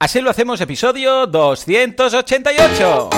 Así lo hacemos, episodio 288.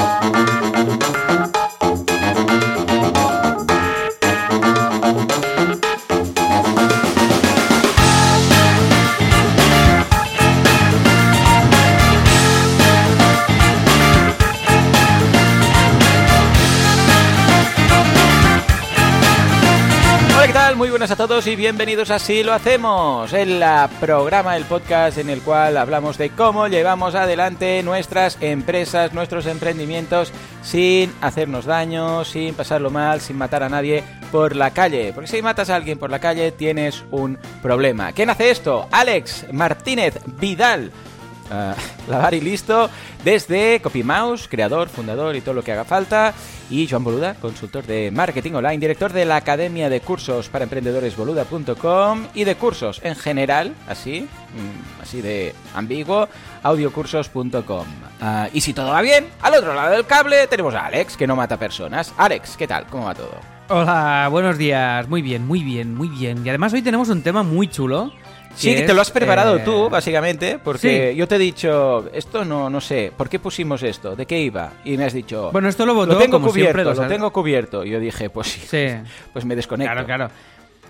Buenas a todos y bienvenidos a Así lo hacemos, el programa, el podcast en el cual hablamos de cómo llevamos adelante nuestras empresas, nuestros emprendimientos sin hacernos daño, sin pasarlo mal, sin matar a nadie por la calle. Porque si matas a alguien por la calle tienes un problema. ¿Quién hace esto? Alex Martínez Vidal. Ah, lavar y listo desde CopyMouse, creador, fundador y todo lo que haga falta. Y Joan Boluda, consultor de marketing online, director de la Academia de Cursos para Emprendedores Boluda.com y de cursos en general, así, mm, así de ambiguo, audiocursos.com. Ah, y si todo va bien, al otro lado del cable tenemos a Alex, que no mata personas. Alex, ¿qué tal? ¿Cómo va todo? Hola, buenos días. Muy bien, muy bien, muy bien. Y además hoy tenemos un tema muy chulo. Sí, que te lo has preparado eh, tú, básicamente, porque sí. yo te he dicho, esto no, no sé, ¿por qué pusimos esto? ¿De qué iba? Y me has dicho, Bueno, esto lo votó lo tengo como cubierto, siempre. lo tengo cubierto. Y yo dije, pues sí, Sí. pues me desconecto. Claro, claro.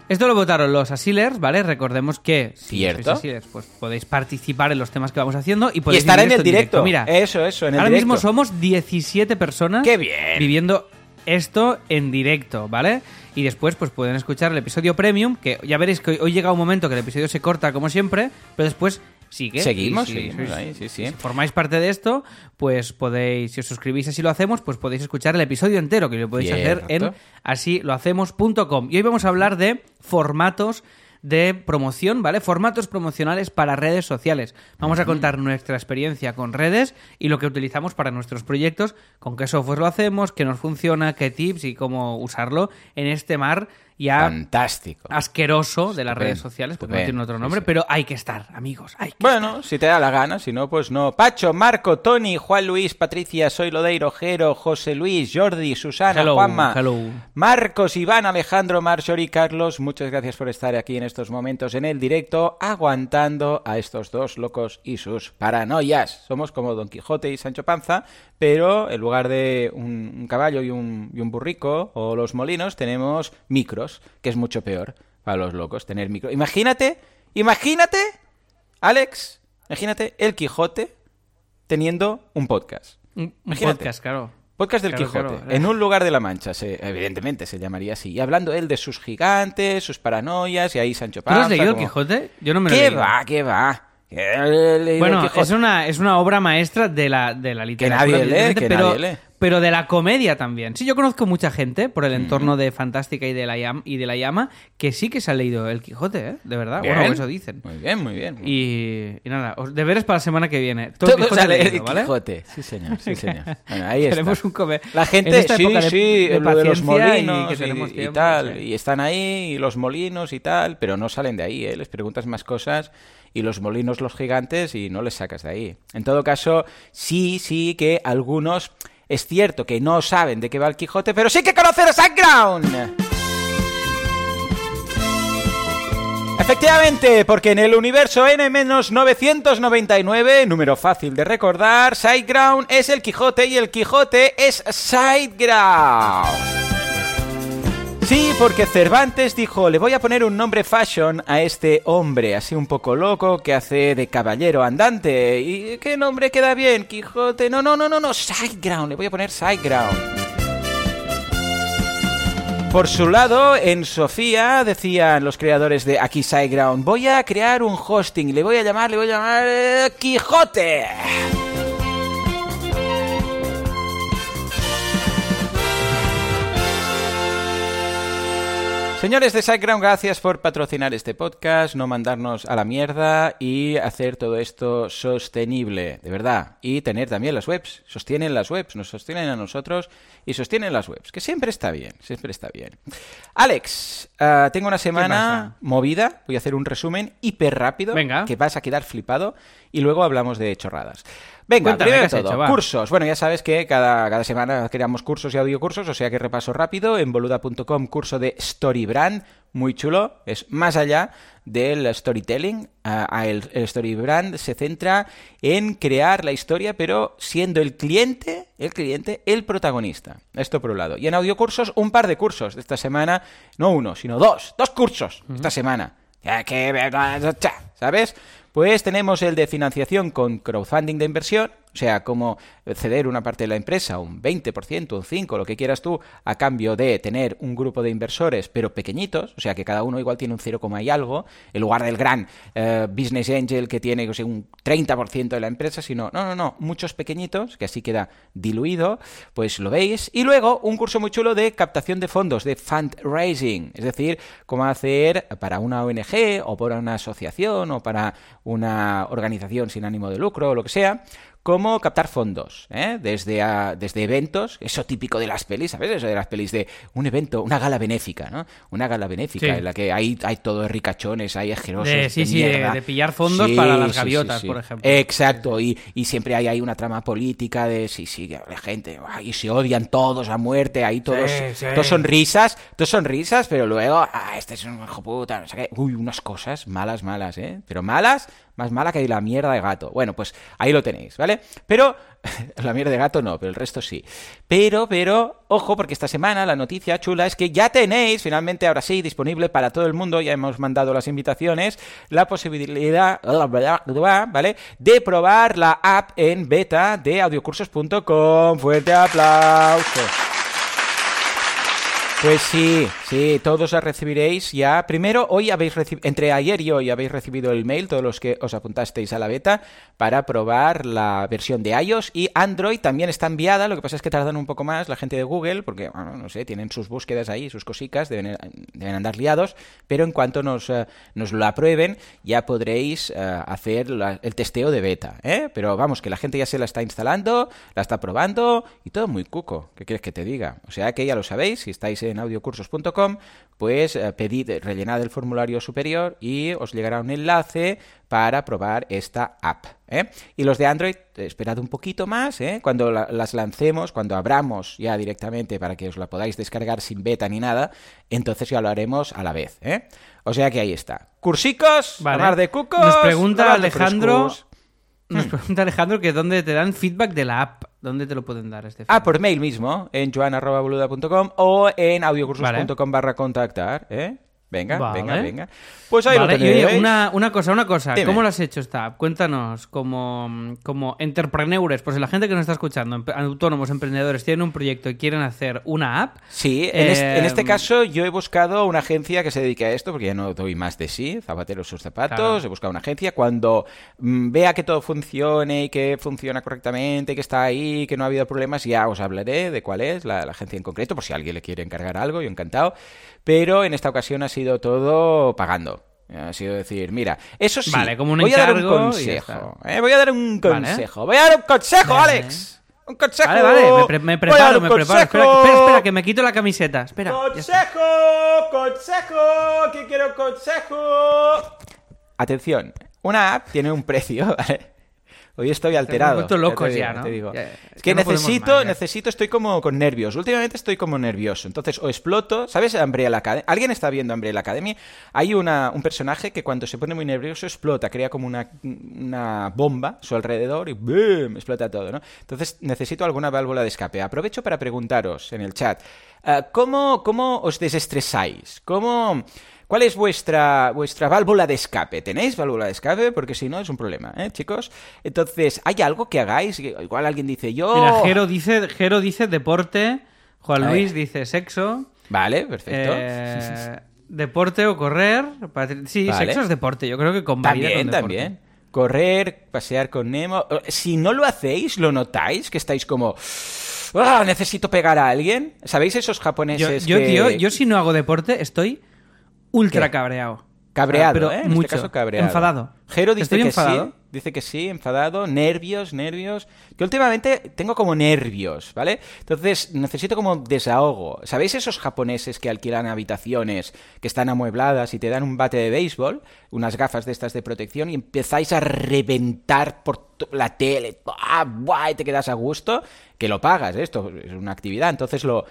Esto lo votaron los asilers, ¿vale? Recordemos que si Cierto. sois asilers, pues podéis participar en los temas que vamos haciendo y Y podéis estar en el directo. Mira, eso, eso, en el ahora directo. mismo somos 17 personas ¡Qué bien! viviendo esto en directo, ¿vale? Y después pues pueden escuchar el episodio premium, que ya veréis que hoy llega un momento que el episodio se corta como siempre, pero después sigue. Seguimos, si seguimos sois- ahí, sí, sí. Si formáis parte de esto, pues podéis, si os suscribís así lo hacemos, pues podéis escuchar el episodio entero, que lo podéis hacer en Cierto. así lo hacemos.com. Y hoy vamos a hablar de formatos de promoción, ¿vale? Formatos promocionales para redes sociales. Vamos a contar nuestra experiencia con redes y lo que utilizamos para nuestros proyectos, con qué software lo hacemos, qué nos funciona, qué tips y cómo usarlo en este mar ya Fantástico. asqueroso de las Estupendo, redes sociales, porque no estupendo, tiene otro nombre, sí. pero hay que estar, amigos, hay que Bueno, si te da la gana, si no, pues no. Pacho, Marco, Tony, Juan Luis, Patricia, Soy Lodeiro, Jero, José Luis, Jordi, Susana, Hello, Juanma, hello. Marcos, Iván, Alejandro, Marjorie, Carlos, muchas gracias por estar aquí en estos momentos en el directo, aguantando a estos dos locos y sus paranoias. Somos como Don Quijote y Sancho Panza, pero en lugar de un, un caballo y un, y un burrico o los molinos, tenemos micros, que es mucho peor para los locos tener micro. Imagínate, imagínate, Alex, imagínate el Quijote teniendo un podcast. Un un Imagínate. podcast, claro. Podcast del Claro, Quijote, claro. en un lugar de la Mancha, se- evidentemente se llamaría así. Y hablando él de sus gigantes, sus paranoias, y ahí Sancho ¿Tú Panza. lo has leído el Quijote? Yo no me lo he ¿Qué leído. va, qué va? Que Bueno, es una, es una obra maestra de la, de la literatura. nadie lee, que pero, nadie lee. pero de la comedia también. Sí, yo conozco mucha gente por el entorno de Fantástica y de, la Yam- y de la Llama que sí que se ha leído el Quijote, ¿eh? De verdad. Bien. Bueno, eso dicen. Muy bien, muy bien. Y, y nada, os- deberes para la semana que viene. Todo el Todos Quijote leído, el ¿vale? Quijote. Sí, señor, sí, señor. Bueno, ahí está. Tenemos un come- La en gente, sí, de- sí, de lo de los paciencia y molinos que y, tenemos y tiempo, tal. sí. Y están ahí, y los molinos y tal, pero no salen de ahí, ¿eh? Les preguntas más cosas y los molinos los gigantes y no les sacas de ahí. En todo caso, sí, sí que algunos... Es cierto que no saben de qué va el Quijote, pero sí que conocen a Background. Efectivamente, porque en el universo N-999, número fácil de recordar, Sideground es el Quijote y el Quijote es Sideground. Sí, porque Cervantes dijo, le voy a poner un nombre fashion a este hombre, así un poco loco, que hace de caballero andante. ¿Y qué nombre queda bien? Quijote. No, no, no, no, no, Sideground, le voy a poner Sideground. Por su lado, en Sofía decían los creadores de Aquí Sideground, voy a crear un hosting, le voy a llamar, le voy a llamar eh, Quijote. Señores de SiteGround, gracias por patrocinar este podcast, no mandarnos a la mierda y hacer todo esto sostenible, de verdad. Y tener también las webs, sostienen las webs, nos sostienen a nosotros y sostienen las webs, que siempre está bien, siempre está bien. Alex, ah, tengo una semana movida, voy a hacer un resumen hiper rápido, Venga. que vas a quedar flipado y luego hablamos de chorradas. Venga, Cuéntame, primero ¿qué de has todo, hecho? Cursos. Bueno, ya sabes que cada, cada semana creamos cursos y audiocursos, o sea que repaso rápido. En boluda.com, curso de Storybrand, muy chulo. Es más allá del storytelling. El, el Storybrand se centra en crear la historia, pero siendo el cliente, el cliente, el protagonista. Esto por un lado. Y en audiocursos, un par de cursos de esta semana. No uno, sino dos. Dos cursos esta semana. Ya que, ¿sabes? Pues tenemos el de financiación con crowdfunding de inversión, o sea, como ceder una parte de la empresa, un 20%, un 5%, lo que quieras tú, a cambio de tener un grupo de inversores, pero pequeñitos, o sea, que cada uno igual tiene un 0, y algo, en lugar del gran eh, business angel que tiene o sea, un 30% de la empresa, sino, no, no, no, muchos pequeñitos, que así queda diluido, pues lo veis. Y luego un curso muy chulo de captación de fondos, de fundraising, es decir, cómo hacer para una ONG o para una asociación o para una organización sin ánimo de lucro o lo que sea, cómo captar fondos, ¿eh? desde, a- desde eventos, eso típico de las pelis, ¿sabes? Eso de las pelis de un evento, una gala benéfica, ¿no? Una gala benéfica Sí. en la que hay, hay todo de ricachones, hay asquerosos. De- sí, sí, de- pillar fondos para las gaviotas, por ejemplo. Exacto, y, y siempre hay, hay una trama política de sí, sí, la gente, y se odian todos a muerte, ahí todos, todos son risas, todos son risas, pero luego, ah, este es un hijo puta, no sé qué. Uy, unas cosas malas, malas, ¿eh? Pero malas, más mala que la mierda de gato. Bueno, pues ahí lo tenéis, ¿vale? Pero, la mierda de gato no, pero el resto sí. Pero, pero, ojo, porque esta semana la noticia chula es que ya tenéis, finalmente, ahora sí, disponible para todo el mundo, ya hemos mandado las invitaciones, la posibilidad, ¿vale? De probar la app en beta de audiocursos.com. Fuerte aplauso. Pues sí, sí, todos la recibiréis ya. Primero, hoy habéis recibido, entre ayer y hoy habéis recibido el mail, todos los que os apuntasteis a la beta, para probar la versión de iOS y Android también está enviada. Lo que pasa es que tardan un poco más la gente de Google, porque, bueno, no sé, tienen sus búsquedas ahí, sus cositas, deben, andar liados, pero en cuanto nos, eh, nos lo aprueben, ya podréis eh, hacer el testeo de beta, ¿eh? Pero vamos, que la gente ya se la está instalando, la está probando y todo muy cuco. ¿Qué quieres que te diga? O sea que ya lo sabéis, si estáis en audiocursos.com, pues eh, pedid, rellenad el formulario superior y os llegará un enlace para probar esta app. ¿eh? Y los de Android, eh, esperad un poquito más, ¿eh? cuando la- las lancemos, cuando abramos ya directamente para que os la podáis descargar sin beta ni nada, entonces ya lo haremos a la vez. ¿eh? O sea que ahí está. Cursicos, Vale. de cucos. Nos pregunta Alejandro. frescos. Nos pregunta Alejandro que dónde te dan feedback de la app. ¿Dónde te lo pueden dar este Ah, feedback? por mail mismo, en joan.boluda.com o en audiocursos.com barra contactar, ¿eh? Venga, Vale. venga, venga. Pues ahí Vale, lo tenéis. una, una cosa, una cosa. Dime. ¿Cómo lo has hecho esta app? Cuéntanos, como, como entrepreneurs, pues la gente que nos está escuchando, em- autónomos, emprendedores, tienen un proyecto y quieren hacer una app. Sí, en, este, en este Eh, caso yo he buscado una agencia que se dedique a esto, porque ya no doy más de sí, zapateros sus zapatos, Claro. he buscado una agencia. Cuando mm, vea que todo funcione y que funciona correctamente, que está ahí, que no ha habido problemas, ya os hablaré de cuál es la, la agencia en concreto, por si alguien le quiere encargar algo, yo encantado. Pero en esta ocasión ha sido todo pagando. Ha sido decir, mira, eso sí, Vale, como un voy a dar un encargo y ya consejo. ¿eh? Voy a dar un consejo. Voy a dar un consejo, Vale. Alex. Un consejo. Vale, vale, me, pre- me preparo, me preparo. Espera, espera, espera, que me quito la camiseta. Espera. Consejo, consejo, que quiero consejo. Atención, una app tiene un precio, ¿vale? Hoy estoy alterado. locos te digo, ya, ¿no? te digo. Ya- es es que que no podemos necesito, más, necesito, estoy como con nervios. Últimamente estoy como nervioso. Entonces, o exploto. ¿Sabes Umbrella Academy? ¿Alguien está viendo Umbrella Academy? Hay una, un personaje que cuando se pone muy nervioso explota, crea como una, una bomba a su alrededor y ¡boom! explota todo, ¿no? Entonces, necesito alguna válvula de escape. Aprovecho para preguntaros en el chat, eh, ¿cómo, ¿cómo os desestresáis? ¿Cómo...? ¿Cuál es vuestra, vuestra válvula de escape? ¿Tenéis válvula de escape? Porque si no es un problema, ¿eh, chicos? Entonces, ¿hay algo que hagáis? Igual alguien dice yo... Mira, Jero dice, Jero dice deporte, Juan Luis dice sexo, Vale, perfecto. eh, deporte o correr. Sí, Vale. sexo es deporte, yo creo que También, con deporte. también. Correr, pasear con Nemo. Si no lo hacéis, lo notáis, que estáis como... "Ah, necesito pegar a alguien. ¿Sabéis esos Yo, japoneses yo, que... tío, yo si no hago deporte estoy ultra ¿Qué? cabreado. Cabreado, pero ¿eh? En mucho. este caso cabreado. Enfadado. Jero dice Estoy que enfadado. sí. Dice que sí, enfadado, nervios, nervios. Yo últimamente tengo como nervios, ¿vale? Entonces necesito como desahogo. ¿Sabéis esos japoneses que alquilan habitaciones que están amuebladas y te dan un bate de béisbol, unas gafas de estas de protección y empezáis a reventar por la tele, ¡ah, buah! y te quedas a gusto, que lo pagas, ¿eh? esto es una actividad, entonces lo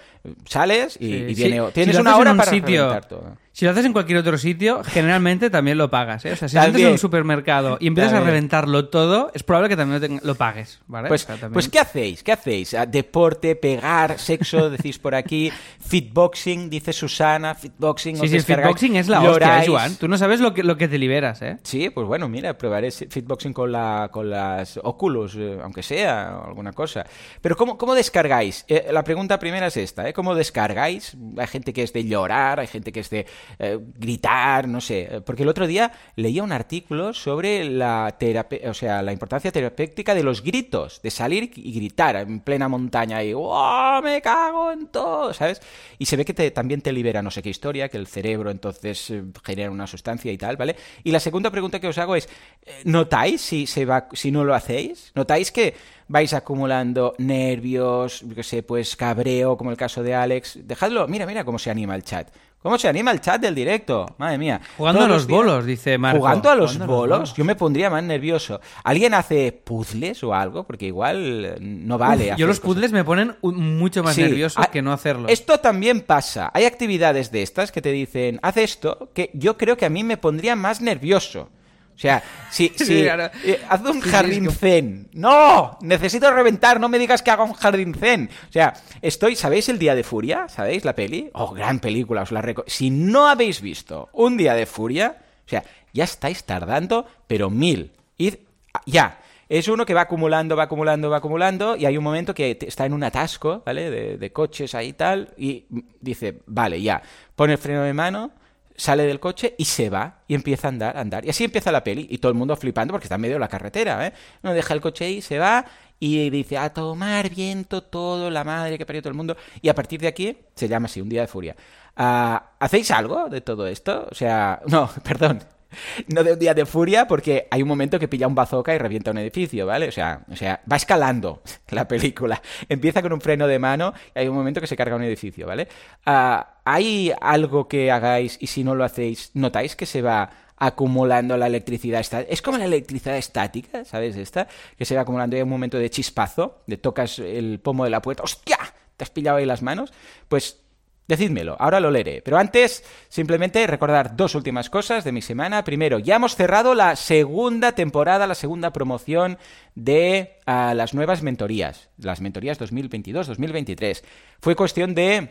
sales y, Sí, y sí. viene, tienes una hora un para sitio- reventar todo. Si lo haces en cualquier otro sitio, generalmente también lo pagas. ¿eh? O sea, si entras en un supermercado y empiezas a reventarlo todo, es probable que también lo, pagues. ¿vale? Pues, O sea, también- pues ¿qué hacéis? ¿Qué hacéis? Ah, Deporte, pegar, sexo, decís por aquí, fitboxing, dice Susana, fitboxing. Sí, os sí, el fitboxing es la hostia, ¿eh. Joan. Tú no sabes lo que, lo que te liberas, ¿eh? Sí, pues bueno, mira, probaré fitboxing con, la, con las Oculus, eh, aunque sea, o alguna cosa. Pero ¿cómo, cómo descargáis? Eh, la pregunta primera es esta, ¿eh? ¿Cómo descargáis? Hay gente que es de llorar, hay gente que es de eh, gritar, no sé. Porque el otro día leía un artículo sobre la, terape- o sea, la importancia terapéutica de los gritos, de salir y gritar en plena montaña y ¡Oh, me cago en todo! ¿Sabes? Y se ve que también te libera no sé qué historia, que el cerebro entonces eh, genera una sustancia y tal, ¿vale? Y la segunda pregunta que os hago es, eh, ¿notáis si, se va, si no lo hacéis? ¿Notáis que vais acumulando nervios, yo qué sé, pues cabreo, como el caso de Alex? Dejadlo, mira, mira cómo se anima el chat. ¿Cómo se anima el chat del directo? Madre mía. Jugando Todos a los días- bolos, dice Marco. Jugando a los Jugando a los bolos, yo me pondría más nervioso. ¿Alguien hace puzzles o algo? Porque igual no vale. Uf, hacer yo los cosas. puzzles me ponen mucho más Sí. nervioso Ah, que no hacerlo. Esto también pasa. Hay actividades de estas que te dicen, haz esto, que yo creo que a mí me pondría más nervioso. O sea, si, Sí, si claro. eh, haz un Sí, jardín es que- zen. No, necesito reventar, no me digas que haga un jardín zen. O sea, estoy, ¿sabéis el Día de Furia? ¿Sabéis la peli? Oh, gran película, os la reco- Si no habéis visto Un Día de Furia, o sea, ya estáis tardando, pero mil. Id ya. Es uno que va acumulando, va acumulando, va acumulando, y hay un momento que está en un atasco, ¿vale? De, de coches ahí y tal, y dice, vale, ya, pone el freno de mano, sale del coche y se va, y empieza a andar, a andar. Y así empieza la peli, y todo el mundo flipando porque está en medio de la carretera, ¿eh? No deja el coche ahí, se va, y dice, a tomar viento todo, la madre que parió todo el mundo, y a partir de aquí se llama así, un día de furia. Ah, ¿Hacéis algo de todo esto? O sea, no, perdón, no de un día de furia, porque hay un momento que pilla un bazooka y revienta un edificio, ¿vale? O sea, o sea, va escalando la película. Empieza con un freno de mano y hay un momento que se carga un edificio, ¿vale? Ah, ¿Hay algo que hagáis y si no lo hacéis, notáis que se va acumulando la electricidad estática? Es como la electricidad estática, ¿sabes? Esta, que se va acumulando y hay un momento de chispazo, de tocas el pomo de la puerta, ¡hostia! ¿Te has pillado ahí las manos? Pues Decídmelo, ahora lo leeré. Pero antes, simplemente recordar dos últimas cosas de mi semana. Primero, ya hemos cerrado la segunda temporada, la segunda promoción de ah, las nuevas mentorías, las mentorías 2022-2023. Fue cuestión de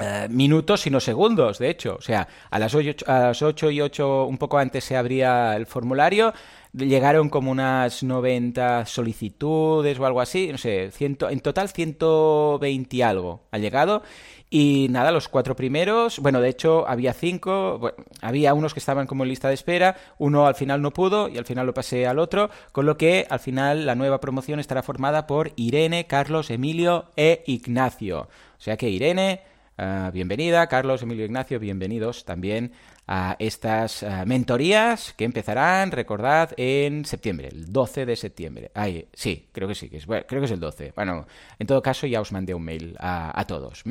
eh, minutos y no segundos, de hecho. O sea, a las, 8, a las 8 y 8, un poco antes se abría el formulario, llegaron como unas 90 solicitudes o algo así, no sé, ciento, en total 120 y algo ha llegado. Y nada, los cuatro primeros, bueno, de hecho había cinco, bueno, había unos que estaban como en lista de espera, uno al final no pudo y al final lo pasé al otro, con lo que al final la nueva promoción estará formada por Irene, Carlos, Emilio e Ignacio. O sea que Irene, ah, bienvenida, Carlos, Emilio, Ignacio, bienvenidos también a estas ah, mentorías que empezarán, recordad, en septiembre, el 12 de septiembre. Ay, sí, creo que sí, que es, bueno, creo que es el 12. Bueno, en todo caso ya os mandé un mail a, todos.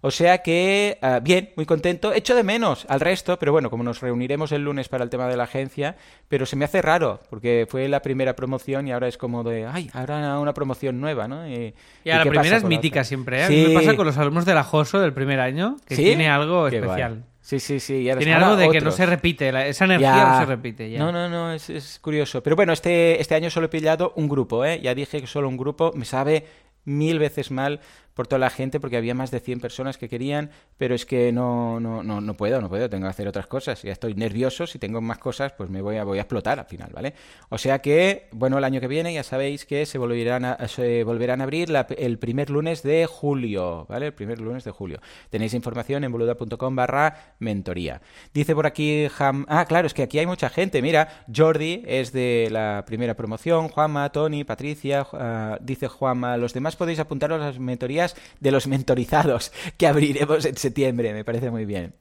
O sea que, ah, bien, muy contento. Echo de menos al resto, pero bueno, como nos reuniremos el lunes para el tema de la agencia, pero se me hace raro, porque fue la primera promoción y ahora es como de, ay, ahora una promoción nueva, ¿no? Y, Ya, la primera es mítica siempre, ¿eh? A Sí. mí me pasa con los alumnos de la JOSO del primer año, que ¿Sí? tiene algo Qué especial. Sí, sí, sí. y ahora Tiene algo de que no se repite, la- esa energía Ya. no se repite ya. No, no, no, es, es curioso. Pero bueno, este, este año solo he pillado un grupo, ¿eh? Ya dije que solo un grupo me sabe mil veces mal por toda la gente porque había más de 100 personas que querían, pero es que no, no, no, no puedo, no puedo, tengo que hacer otras cosas. Ya estoy nervioso, si tengo más cosas, pues me voy a, voy a explotar al final, ¿vale? O sea que, bueno, el año que viene ya sabéis que se volverán a, se volverán a abrir el primer lunes de julio, ¿vale? El primer lunes de julio. Tenéis información en boluda.com barra mentoría. Dice por aquí, ah, claro, es que aquí hay mucha gente. Mira, Jordi es de la primera promoción, Juanma, Tony, Patricia, ah, dice Juanma, los demás podéis apuntaros a las mentorías de los mentorizados que abriremos en septiembre, me parece muy bien.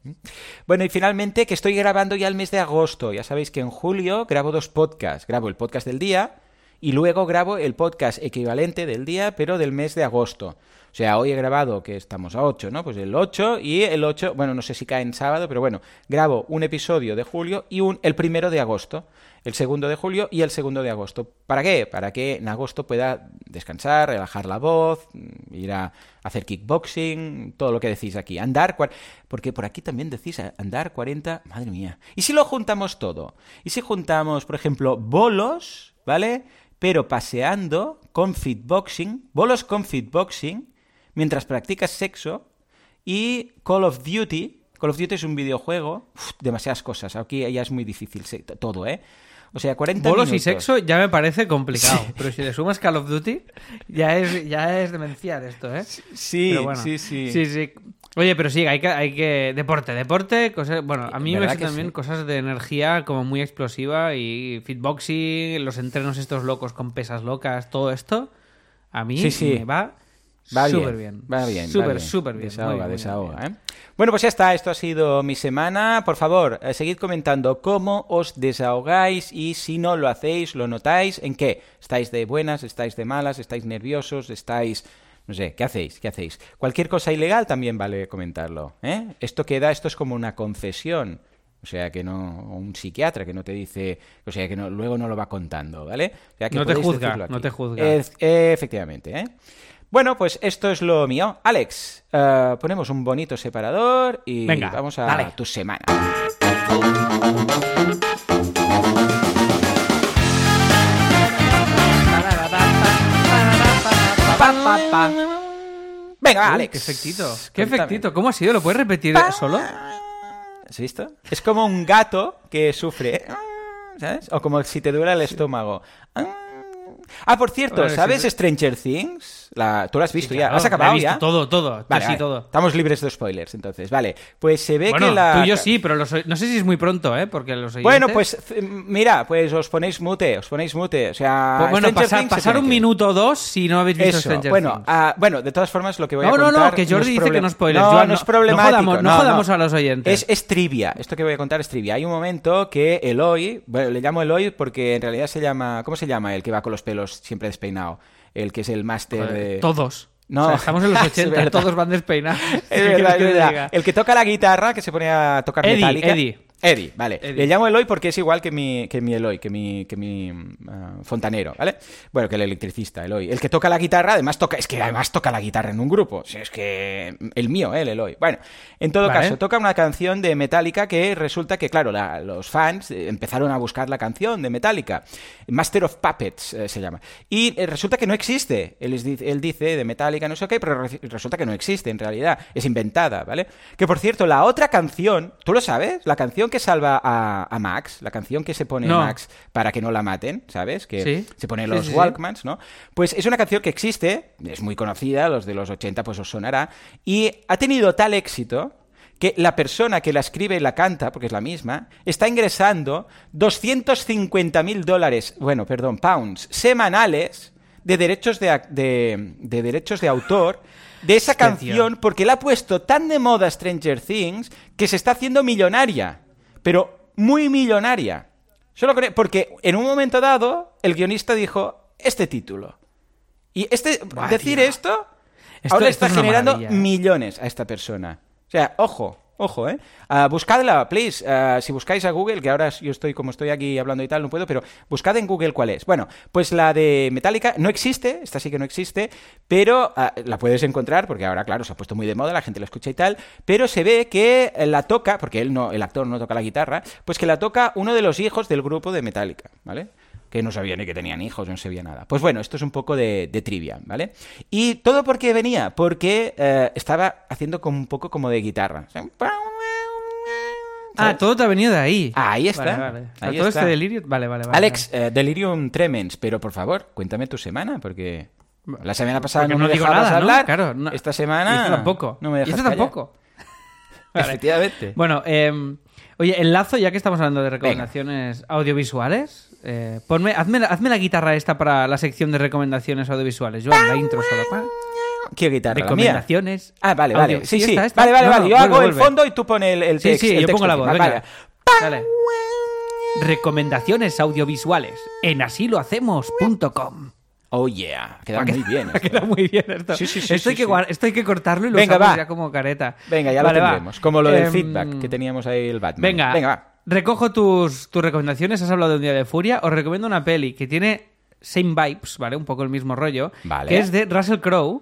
Bueno, y finalmente que estoy grabando ya el mes de agosto. Ya sabéis que en julio grabo dos podcasts. Grabo el podcast del día y luego grabo el podcast equivalente del día, pero del mes de agosto. O sea, hoy he grabado, que estamos a 8, ¿no? Pues el 8 y el 8, bueno, no sé si cae en sábado, pero bueno, grabo un episodio de julio y un, el primero de agosto, el segundo de julio y el segundo de agosto. ¿Para qué? Para que en agosto pueda descansar, relajar la voz, mm, ir a hacer kickboxing, todo lo que decís aquí. Andar, porque por aquí también decís eh, andar 40, madre mía. ¿Y si lo juntamos todo? ¿Y si juntamos, por ejemplo, bolos, ¿vale? Pero paseando con fitboxing, bolos con fitboxing, mientras practicas sexo y Call of Duty. Call of Duty es un videojuego, demasiadas cosas. Aquí ya es muy difícil todo, ¿eh? O sea, 40 Bolos y sexo ya me parece complicado. Pero si le sumas Call of Duty, ya es, ya es demencial esto, ¿eh? Sí, sí, sí. Sí, sí. Oye, pero sí, hay que, hay que... Deporte, deporte, cosas... Bueno, a mí me parece también cosas de energía como muy explosiva y fitboxing, los entrenos estos locos con pesas locas, todo esto, a mí me va Va súper bien. Va bien. Súper, súper bien. Desahoga, desahoga. ¿eh? Bueno, pues ya está. Esto ha sido mi semana. Por favor, eh, seguid comentando cómo os desahogáis y si no lo hacéis, lo notáis. ¿En qué? ¿Estáis de buenas? ¿Estáis de malas? ¿Estáis nerviosos? ¿Estáis.? No sé, ¿qué hacéis? ¿Qué hacéis? Cualquier cosa ilegal también vale comentarlo. ¿eh? Esto queda, esto es como una confesión. O sea, que no, un psiquiatra que no te dice, o sea, que no, luego no lo va contando, ¿vale? O sea, que no te juzga, no te juzga. efectivamente, ¿eh? Bueno, pues esto es lo mío. Alex, uh, ponemos un bonito separador y Venga, vamos a dale. tu semana. Venga, Alex. Qué efectito. Qué efectito. ¿Cómo ha sido? ¿Lo puedes repetir solo? ¿Has visto? Es como un gato que sufre. ¿Sabes? O como si te duele el estómago. Ah, por cierto, ¿sabes Stranger Things? La, tú lo has visto ya. ¿Has acabado visto ya? Todo, todo. Vale, sí, todo. Estamos libres de spoilers, entonces. Vale. Pues se ve bueno, que la. Tú y yo sí, pero los, no sé si es muy pronto, ¿eh? Porque los oyentes... Bueno, pues mira, pues os ponéis mute, os ponéis mute. O sea. Pues, bueno, pasar, pasar un minuto o dos si no habéis visto Eso, Stranger bueno, Things. Uh, bueno, de todas formas, lo que voy no, a contar. No, no, que Jordi no dice que no spoilers. No, no, es problemático. No jodamos, no jodamos a los oyentes. Es, es, trivia. Esto que voy a contar es trivia. Hay un momento que Eloy, bueno, le llamo Eloy porque en realidad se llama. ¿Cómo se llama el que va con los pelos siempre despeinado? El que es el máster de. Todos. No, o sea, estamos en los 80, todos van despeinados. Es verdad, es verdad. El que toca la guitarra, que se pone a tocar Eddie, metálica. Eddie. Eddie, vale. Eddie. Le llamo Eloy porque es igual que mi, que mi Eloy, que mi, que mi uh, fontanero, ¿vale? Bueno, que el electricista, Eloy. El que toca la guitarra, además toca, es que además toca la guitarra en un grupo. Sea, es que el mío, ¿eh? el Eloy. Bueno, en todo Vale. caso, toca una canción de Metallica que resulta que, claro, la, los fans empezaron a buscar la canción de Metallica. Master of Puppets eh, se llama. Y eh, resulta que no existe. Él, él, dice de Metallica, no sé qué, pero resulta que no existe en realidad. Es inventada, ¿vale? Que por cierto, la otra canción, ¿tú lo sabes? La canción que salva a a, Max, la canción que se pone no. Max para que no la maten, ¿sabes? Que ¿Sí? se pone los sí, Walkmans, ¿no? Pues es una canción que existe, es muy conocida, los de los 80 pues os sonará, y ha tenido tal éxito que la persona que la escribe y la canta, porque es la misma, está ingresando 250 mil dólares, bueno, perdón, pounds, semanales de derechos de, de, de derechos de autor de esa canción porque la ha puesto tan de moda Stranger Things que se está haciendo millonaria pero muy millonaria. Solo porque en un momento dado el guionista dijo este título. Y este Buah, decir esto, Esto- ahora esto está es generando maravilla, millones a esta persona. O sea, ojo, ojo, ¿eh? Ah, buscadla, please. Ah, si buscáis a Google, que ahora yo estoy como estoy aquí hablando y tal, no puedo, pero buscad en Google cuál es. Bueno, pues la de Metallica no existe, esta sí que no existe, pero ah, la puedes encontrar porque ahora, claro, se ha puesto muy de moda, la gente la escucha y tal, pero se ve que la toca, porque él no, el actor no toca la guitarra, pues que la toca uno de los hijos del grupo de Metallica, ¿vale? Que no sabía ni que tenían hijos, no sabía nada. Pues bueno, esto es un poco de, de trivia, ¿vale? Y todo porque venía, porque eh, estaba haciendo como un poco como de guitarra. Sea, Ah, ¿sabes? todo te ha venido de ahí. Ahí está. Vale, vale. Ahí todo está. este delirio. Vale, vale, vale. Alex, eh, Delirium Tremens, pero por favor, cuéntame tu semana, porque la semana pasada Porque no, no me digo dejabas nada, ¿no? hablar. Claro, no. Esta semana Y esto tampoco. no me Y dejas esto callar. tampoco. Efectivamente. Bueno, eh, oye, enlazo, ya que estamos hablando de recomendaciones audiovisuales, eh, ponme, hazme, la- hazme la guitarra esta para la sección de recomendaciones audiovisuales. Yo la intro solo. Pa. ¿Qué guitarra? Recomendaciones. Ah, vale, vale. audio- Sí, sí. esta, esta. Vale, vale, No, vale. Yo vuelve, hago el fondo y tú pones el, el Sí, text. sí, el yo texto pongo la voz. Venga. Vale. Dale. recomendaciones audiovisuales en asilohacemos.com. Oh yeah, queda muy bien. Ha quedado muy bien esto. Sí, sí, sí, esto, hay que esto hay cortarlo y lo Venga, usamos ya como careta. Venga, ya Vale, lo va. tendremos. Como lo del Em, feedback que teníamos ahí el Batman. Venga, Venga, va. recojo tus, tus recomendaciones. Has hablado de Un Día de Furia. Os recomiendo una peli que tiene same vibes, ¿vale? Un poco el mismo rollo. Vale. Que es de Russell Crowe.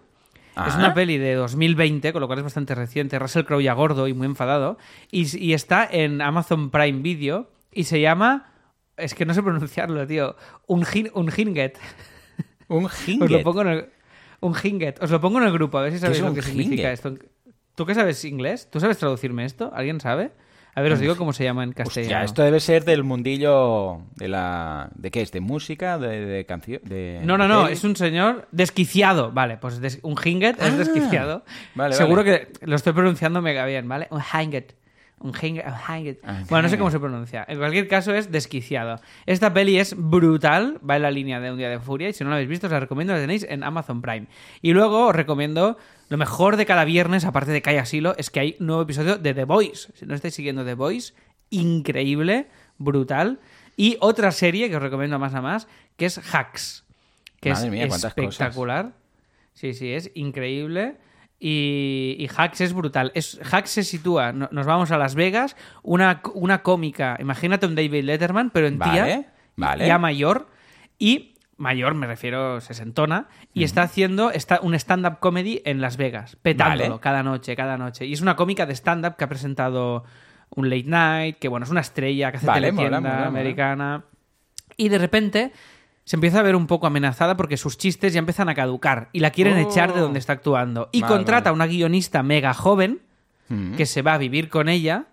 Es una peli de 2020, con lo cual es bastante reciente. Russell Crowe ya gordo y muy enfadado. Y, y está en Amazon Prime Video y se llama... Es que no sé pronunciarlo, tío. Un, un Hinget. Un Os lo pongo en el... Un Hinget. Os lo pongo en el grupo, a ver si sabéis es lo que significa esto. ¿Tú qué sabes inglés? ¿Tú sabes traducirme esto? ¿Alguien sabe? A ver, os digo cómo se llama en castellano. Hostia, esto debe ser del mundillo de la... ¿De qué es? ¿De música? ¿De, de canción? De, No, no, no, es un señor desquiciado. Vale, pues des- un hinget es Ah, desquiciado. vale, Seguro vale. que lo estoy pronunciando mega bien, ¿vale? Un hinget. Ah, Bueno, no sé cómo se pronuncia. En cualquier caso, es desquiciado. Esta peli es brutal, va en la línea de Un Día de Furia. Y si no la habéis visto, os la recomiendo, la tenéis en Amazon Prime. Y luego os recomiendo lo mejor de cada viernes, aparte de Calla Asilo, es que hay un nuevo episodio de The Voice. Si no estáis siguiendo The Voice, increíble, brutal. Y otra serie que os recomiendo más a más, que es Hacks que Madre es mía, cuántas cosas. espectacular. Sí, sí, es increíble. Y, y Hacks es brutal. Es, Hacks se sitúa, no- nos vamos a Las Vegas, una, una cómica, imagínate un David Letterman, pero en tía, Vale, vale. ya mayor, y mayor, me refiero sesentona, y está haciendo está, un stand-up comedy en Las Vegas, petándolo Vale. cada noche, cada noche. Y es una cómica de stand-up que ha presentado un late night, que bueno, es una estrella que hace Vale, teletienda mola, mola, mola. americana. Y de repente se empieza a ver un poco amenazada porque sus chistes ya empiezan a caducar y la quieren Oh. echar de donde está actuando. Y Vale, contrata vale. a una guionista mega joven Mm. que se va a vivir con ella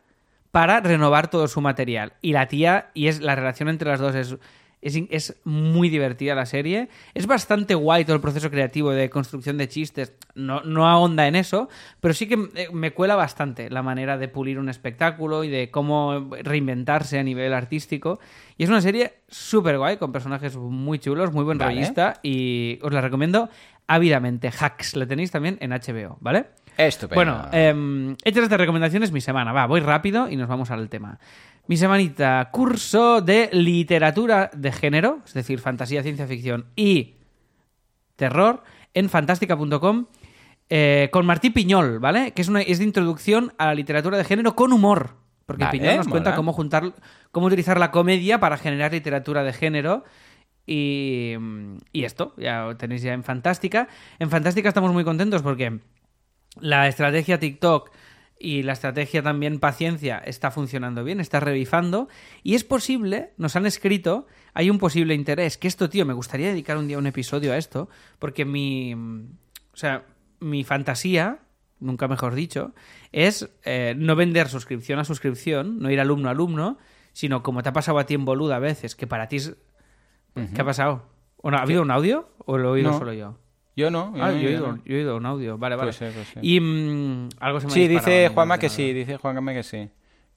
para renovar todo su material. Y la tía, y es la relación entre las dos es, es, es muy divertida la serie. Es bastante guay todo el proceso creativo de construcción de chistes. No, no ahonda en eso, pero sí que eh, me cuela bastante la manera de pulir un espectáculo y de cómo reinventarse a nivel artístico. Y es una serie súper guay, con personajes muy chulos, muy buen Vale. rollista, y os la recomiendo ávidamente. Hacks, la tenéis también en HBO, ¿vale? Estupendo. Bueno, eh, hechas estas recomendaciones, mi semana. Va, voy rápido y nos vamos al tema. Mi semanita, curso de literatura de género, es decir, fantasía, ciencia ficción y terror, en fantástica.com, eh, con Martí Piñol, ¿vale? Que es, una, es de introducción a la literatura de género con humor. Porque Vale, Piñol nos cuenta cómo juntar, cómo utilizar la comedia para generar literatura de género. Y, y esto, ya lo tenéis ya en Fantástica. En Fantástica estamos muy contentos porque la estrategia TikTok y la estrategia también paciencia está funcionando bien, está revifando y es posible, nos han escrito, hay un posible interés, que esto, tío, me gustaría dedicar un día un episodio a esto, porque mi, o sea, mi fantasía, nunca mejor dicho, es eh, no vender suscripción a suscripción, no ir alumno a alumno, sino como te ha pasado a ti en boluda a veces, que para ti es... ¿Qué ha pasado? ¿Ha habido un audio o lo he oído No. solo yo? Yo no. Ah, no, yo he, yo oído, no. yo he oído un audio. Vale, vale. Y mm, algo se me ha Sí, dice Juanma que sí, dice Juanma que sí.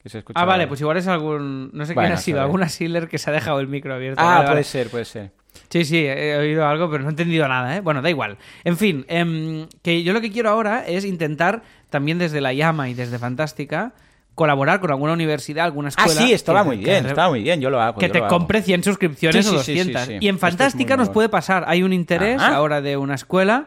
Que se escucha. Ah, vale, pues igual es algún. No sé quién ha sido, alguna Sealer que se ha dejado el micro abierto. Ah, Vale, puede vale. ser, puede ser. Sí, sí, he oído algo, pero no he entendido nada, ¿eh? Bueno, da igual. En fin, em, que yo lo que quiero ahora es intentar, también desde la llama y desde Fantástica, colaborar con alguna universidad, alguna Ah, escuela. sí, esto va que- muy que bien, re- está muy bien, yo lo hago. que te hago. compre 100 suscripciones Sí, o sí, sí, sí, 200. sí. Y en es Fantástica muy nos bueno. puede pasar. Hay un interés Ajá. ahora de una escuela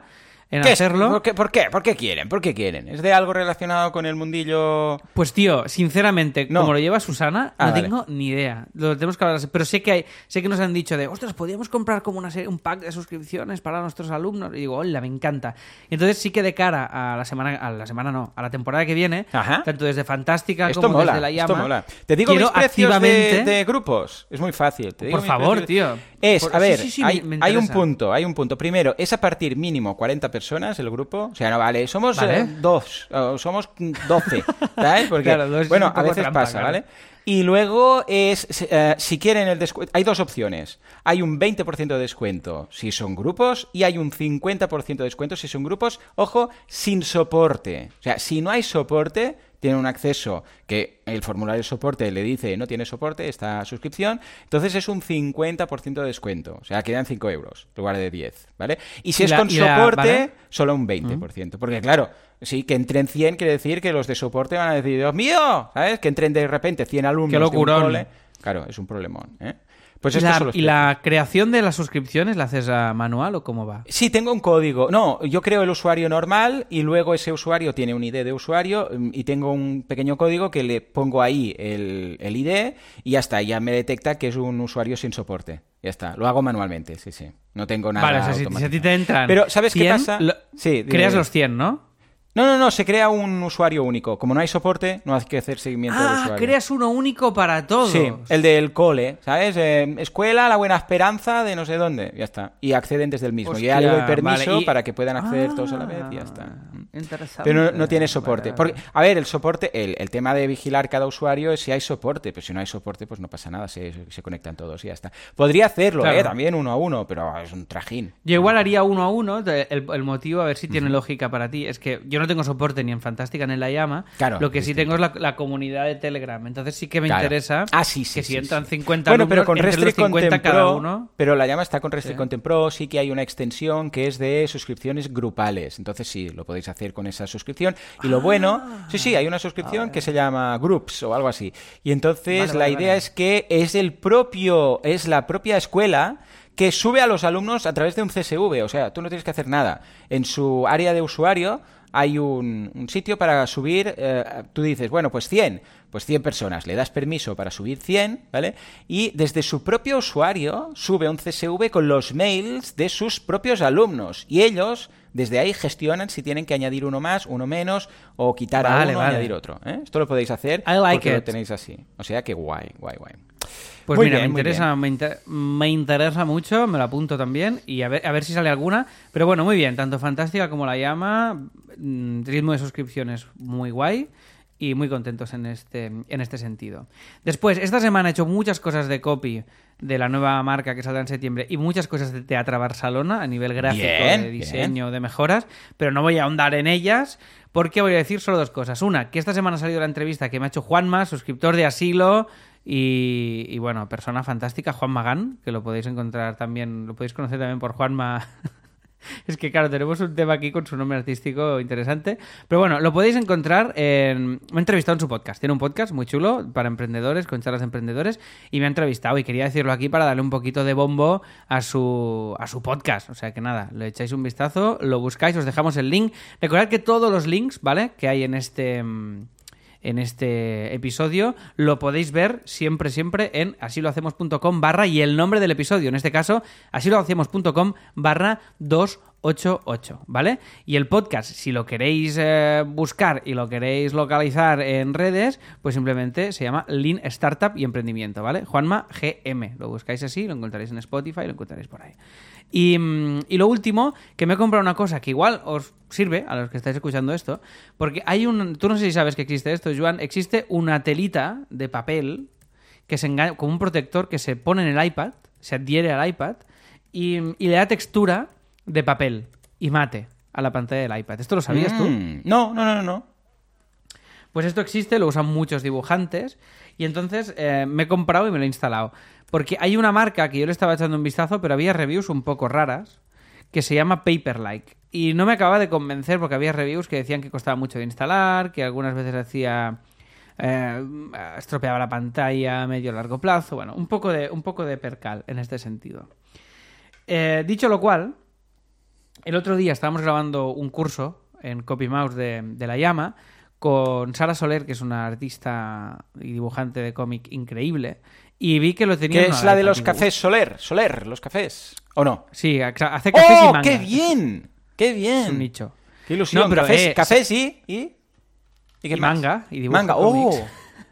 en ¿Qué es? hacerlo. ¿Por qué, ¿Por qué? ¿Por qué quieren? ¿Por qué quieren? ¿Es de algo relacionado con el mundillo...? Pues tío, sinceramente, No. como lo lleva Susana, Ah, no tengo ni idea. Lo tenemos que hablar, pero sé que hay, sé que nos han dicho de, ostras, podríamos comprar como una serie, un pack de suscripciones para nuestros alumnos. Y digo, hola, me encanta. Entonces sí que de cara a la semana, a la semana no, a la temporada que viene, Ajá. tanto desde Fantástica Esto como mola, desde la esto llama, mola. Te digo mis de, activamente- de grupos. Es muy fácil. te digo Por favor, precios. tío. Es, Por- a ver, sí, sí, sí, hay, hay un punto, hay un punto. Primero, es a partir mínimo 40 personas el grupo. O sea, no vale, somos Vale. eh, dos, o somos 12, ¿sabes? Porque, Claro, bueno, a veces trampa, pasa, claro. ¿vale? Y luego es, eh, si quieren el descuento, hay dos opciones. Hay un 20% de descuento si son grupos y hay un 50% de descuento si son grupos, ojo, sin soporte. O sea, si no hay soporte, tienen un acceso que el formulario de soporte le dice no tiene soporte esta suscripción, entonces es un 50% de descuento. O sea, quedan 5 euros en lugar de 10, ¿vale? Y si Y es la- con la- soporte, ¿vale? solo un 20%. Porque claro, sí, que entren 100 quiere decir que los de soporte van a decir, Dios mío, ¿sabes? Que entren de repente 100 alumnos Qué de un locurón. cole. Claro, es un problemón. ¿eh? Pues ¿Y la, y la creación de las suscripciones la haces a manual o cómo va? Sí, tengo un código. No, yo creo el usuario normal y luego ese usuario tiene un ID de usuario mm, y tengo un pequeño código que le pongo ahí el, el ID y ya está, ya me detecta que es un usuario sin soporte. Ya está, lo hago manualmente, sí, sí. No tengo nada. vale, o sea, si, si a ti te entran. Pero, ¿sabes qué 100, pasa? lo- Sí, creas los 100, ¿no? No, no, no, se crea un usuario único. Como no hay soporte, no hay que hacer seguimiento Ah, usuario. creas uno único para todos. Sí, el del cole, ¿sabes? Eh, escuela La Buena Esperanza de no sé dónde, ya está. Y acceden desde el mismo. Yo ya le doy Hostia, permiso vale, y- para que puedan acceder todos a la vez y ya está. Ah, Interesante. Pero no, no tiene soporte. Vale, Porque, a ver, el soporte, el, el tema de vigilar cada usuario es si hay soporte, pero si no hay soporte, pues no pasa nada, se, se conectan todos y ya está. Podría hacerlo, Claro. ¿eh? También uno a uno, pero es un trajín. Yo igual haría uno a uno. de- El, el motivo, a ver si tiene lógica para ti, es que yo no tengo soporte ni en Fantástica ni en La Llama. Claro, Lo que sí tengo es la, la comunidad de Telegram. Entonces sí que me Claro. interesa Ah, sí, sí, que sí, si entran sí. 50 Bueno, pero con Restrict 50 Content cada Pro, uno. pero la llama está con Restrict. Content Pro, sí que hay una extensión que es de suscripciones grupales. Entonces sí, lo podéis hacer con esa suscripción. Y lo bueno, sí, sí, hay una suscripción que se llama Groups o algo así. Y entonces Vale, la vale, idea es que es el propio, es la propia escuela que sube a los alumnos a través de un CSV. O sea, tú no tienes que hacer nada. En su área de usuario hay un, un sitio para subir, eh, tú dices, bueno, pues 100, pues 100 personas, le das permiso para subir 100, ¿vale? Y desde su propio usuario sube un CSV con los mails de sus propios alumnos y ellos desde ahí gestionan si tienen que añadir uno más, uno menos o quitar a Vale, uno, vale. añadir otro. ¿eh? Esto lo podéis hacer I like porque lo tenéis así. O sea que guay, guay, guay. Pues Muy mira, bien, me, interesa, me, inter- me interesa mucho, me lo apunto también y a ver, a ver si sale alguna. Pero bueno, muy bien, tanto Fantástica como La Llama, mm, ritmo de suscripciones muy guay y muy contentos en este, en este sentido. Después, esta semana he hecho muchas cosas de copy de la nueva marca que saldrá en septiembre y muchas cosas de Teatra Barcelona a nivel gráfico, Bien, de bien. diseño, de mejoras, pero no voy a ahondar en ellas porque voy a decir solo dos cosas. Una, que esta semana ha salido la entrevista que me ha hecho Juanma, suscriptor de Asilo y, bueno, persona fantástica, Juan Magán, que lo podéis encontrar también, lo podéis conocer también por Juanma. es que claro, tenemos un tema aquí con su nombre artístico interesante. Pero bueno, lo podéis encontrar en... Me ha entrevistado en su podcast. Tiene un podcast muy chulo para emprendedores, con charlas de emprendedores, y me ha entrevistado y quería decirlo aquí para darle un poquito de bombo a su, a su podcast. O sea que nada, le echáis un vistazo, lo buscáis, os dejamos el link. Recordad que todos los links, ¿vale? Que hay en este... en este episodio. Lo podéis ver siempre, siempre en asilohacemos.com barra y el nombre del episodio, en este caso asilohacemos.com barra 288, ¿vale? Y el podcast, si lo queréis eh, buscar y lo queréis localizar en redes, pues simplemente se llama Lean Startup y Emprendimiento, ¿vale? Juanma GM, lo buscáis así, lo encontraréis en Spotify, lo encontraréis por ahí. Y, mm, y lo último, que me he comprado una cosa que igual os sirve a los que estáis escuchando esto, porque hay un... Tú no sé si sabes que existe esto, Joan. Existe una telita de papel que se enga- como un protector que se pone en el iPad, se adhiere al iPad y le da textura de papel y mate a la pantalla del iPad. ¿Esto lo sabías tú? Mm, No, no, no, no. Pues esto existe, lo usan muchos dibujantes y entonces eh, me he comprado y me lo he instalado. Porque hay una marca que yo le estaba echando un vistazo, pero había reviews un poco raras, que se llama Paperlike. Y no me acababa de convencer porque había reviews que decían que costaba mucho de instalar, que algunas veces hacía... eh, estropeaba la pantalla a medio largo plazo. Bueno, un poco de, un poco de percal en este sentido. Eh, dicho lo cual, el otro día estábamos grabando un curso en CopyMouse de, de La Llama con Sara Soler, que es una artista y dibujante de cómic increíble, y vi que lo tenía... Que es la de los y cafés Soler, Soler, los cafés. ¿O no? Sí, hace cafés y ¡Oh, manga. qué bien! ¡Qué bien! Es un nicho. ¡Qué ilusión! No, pero, cafés, eh, cafés y... ¿Y, ¿Y qué y más? manga, y Manga, cómics. ¡oh!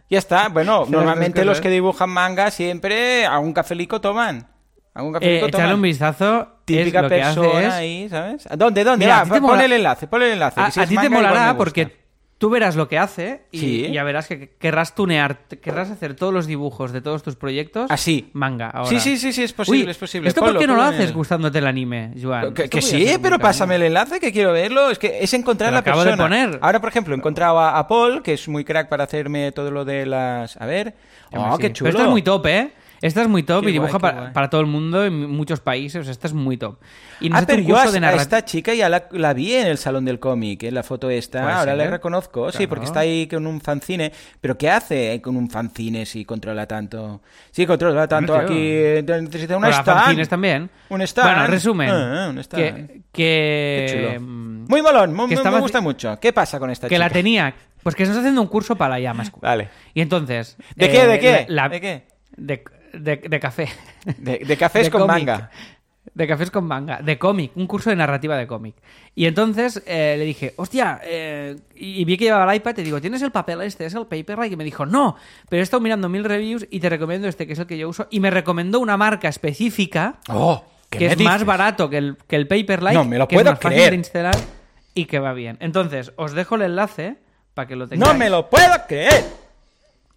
Ya está. Bueno, normalmente los que dibujan manga siempre algún cafelico toman. Algún Eh, cafelico echarle un vistazo. Típica es lo que persona hace es- ahí, ¿sabes? ¿Dónde, dónde? Mira, Va, el enlace, pon el enlace. A, si ti te molará porque tú verás lo que hace y, Sí. ya verás que querrás tunear, querrás hacer todos los dibujos de todos tus proyectos Así. manga. Ahora. Sí, sí, sí, sí, es posible, Uy, es posible. ¿Esto por Ponlo, qué no lo haces el- gustándote el anime, Joan? Que, sí, muy pero pásame el enlace que quiero verlo. Es que es encontrar la acabo de persona. poner. Ahora, por ejemplo, he encontrado a, a Paul, que es muy crack para hacerme todo lo de las. A ver. Oh, sí. qué chulo. Pero esto es muy top, ¿eh? Esta es muy top Qué y dibuja guay, qué para, todo el mundo en muchos países. o sea, Esta es muy top. Y nos ah, pero yo a, de a narrativa. esta chica ya la, la vi en el salón del cómic, en la foto esta. Puede Ahora ser, la ¿eh? reconozco, sí, porque está ahí con un fanzine. ¿Pero qué hace con un fanzine si controla tanto? Sí, controla tanto aquí. eh, Necesita un Para stand. fanzines también. Un stand. Bueno, resumen. Ah, un stand. que, que, Qué chulo. mm, Muy molón, que me- estaba- me gusta mucho. ¿Qué pasa con esta que chica? la tenía. Pues que estás haciendo un curso para la llama. Vale. Y entonces. ¿De eh, qué? ¿De qué? la- ¿De qué? De, de- de café. De, de cafés De con cómic. manga. De cafés con manga, de cómic, un curso de narrativa de cómic. Y entonces eh, le dije, hostia, eh, y vi que llevaba el iPad y digo, ¿tienes el papel este? ¿Es el Paperlike? Y me dijo, no, pero he estado mirando mil reviews y te recomiendo este, que es el que yo uso. Y me recomendó una marca específica Oh, ¿qué que es más dices? barato que el, que el Paperlike, No me lo que es puedo más fácil creer. de instalar y que va bien. Entonces, os dejo el enlace para que lo tengáis. No me lo puedo creer.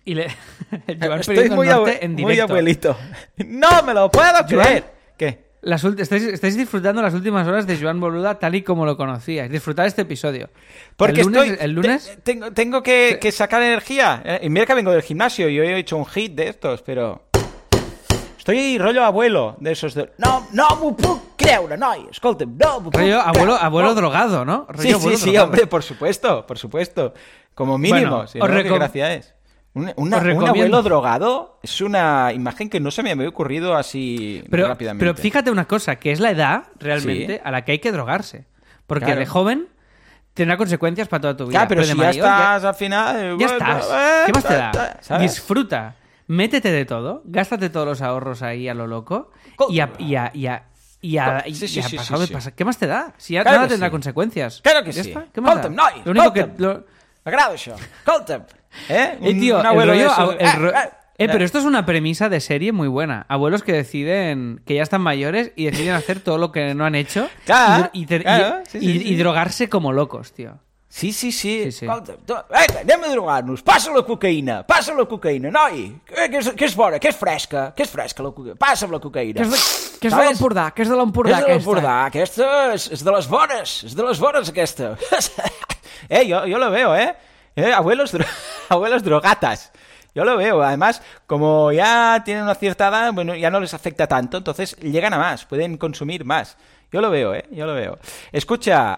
Y le... Joan Estoy muy, abue- abuelito. No me lo puedo creer. ¿Qué? Las estáis, estáis disfrutando las últimas horas de Joan Boluda tal y como lo conocíais. Disfrutar este episodio. Porque el lunes, estoy, el lunes te- tengo, tengo que, que sacar energía. Eh, Y mira que vengo del gimnasio y hoy he hecho un hit de estos, pero... Estoy rollo abuelo de esos de... No, no m'ho puc creure, noi. Escolta'm, no m'ho puc rollo abuelo, abuelo No. drogado, ¿no? Sí, Rollo sí, sí, drogado. hombre, por supuesto, por supuesto. Como mínimo, Bueno, si no, os qué recom- gracia es. Un, una- un abuelo drogado es una imagen que no se me había ocurrido así Pero, rápidamente. pero fíjate una cosa, que es la edad realmente Sí. a la que hay que drogarse. Porque Claro. de joven tendrá consecuencias para toda tu vida. Ya, pero, de si ya mayor estás al final... eh, Ya, estás. eh, ¿Qué más te da? ¿sabes? Disfruta. Métete de todo. Gástate todos los ahorros ahí a lo loco. Y a, y a- y a- y a- y Sí, sí, sí, pasado de pasar. ¿Qué más te da? Si ya Claro nada tendrá consecuencias. Claro que Ya sí. está. ¿Qué más da? Lo único que... lo- M'agrada això. Escolta'm. Eh? Eh, tío, un el abuelo rollo- de esos- el ro- Eh, Eh, pero esto es una premisa de serie muy buena. Abuelos que deciden que ya están mayores y deciden hacer todo lo que no han hecho Claro, y, y claro, sí, y- sí. y drogarse como locos, tío. Sí, sí, sí. Sí, sí. Tu- vinga, anem a drogar-nos. Passa la cocaïna, passa la cocaïna, noi. Que, que, és, que és bona, que és fresca, que és fresca la cocaïna. Passa'm la cocaïna. Que és de, que és de l'Empordà, que és de És l'Empordà, de aquesta. l'Empordà, aquesta és, és de les bones, és de les bones aquesta. eh, yo, yo lo veo, ¿eh? Eh, Abuelos, abuelos drogatas. Yo lo veo. Además, como ya tienen una cierta edad, bueno, ya no les afecta tanto, entonces llegan a más, pueden consumir más. Yo lo veo, ¿eh? Yo lo veo. Escucha,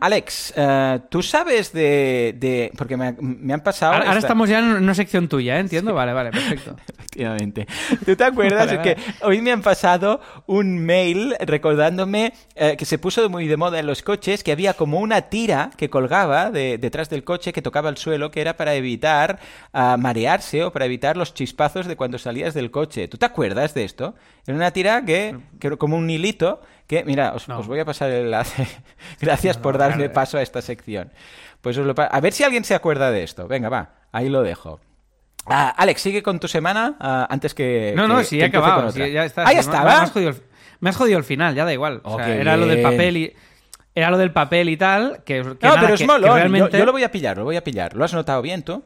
Alex, eh, tú sabes de... de- porque me, me han pasado... Ahora, ahora esta- estamos ya en una sección tuya, ¿eh? Entiendo. Vale, vale, perfecto. Efectivamente. ¿Tú te acuerdas Vale, que hoy me han pasado un mail recordándome eh, que se puso muy de moda en los coches que había como una tira que colgaba de- detrás del coche que tocaba el suelo que era para evitar ah, marearse o para evitar los chispazos de cuando salías del coche. ¿Tú te acuerdas de esto? Era una tira que, que era como un hilito que, mira, os, No. os voy a pasar el enlace. Gracias por darme claro. paso a esta sección. Pues os lo pa- a ver si alguien se acuerda de esto. Venga, va, ahí lo dejo. Ah, Alex, sigue con tu semana ah, antes que. No, que- no, sí, que he acabado. sí, ya está. Ahí sí, estaba. Me, has jodido el, me has jodido el final, ya da igual. O Oh, sea, era lo del papel y. Era lo del papel y tal. Que, que no, nada, pero que- es que Yo- realmente... yo, lo voy a pillar, lo voy a pillar. ¿Lo has notado bien tú?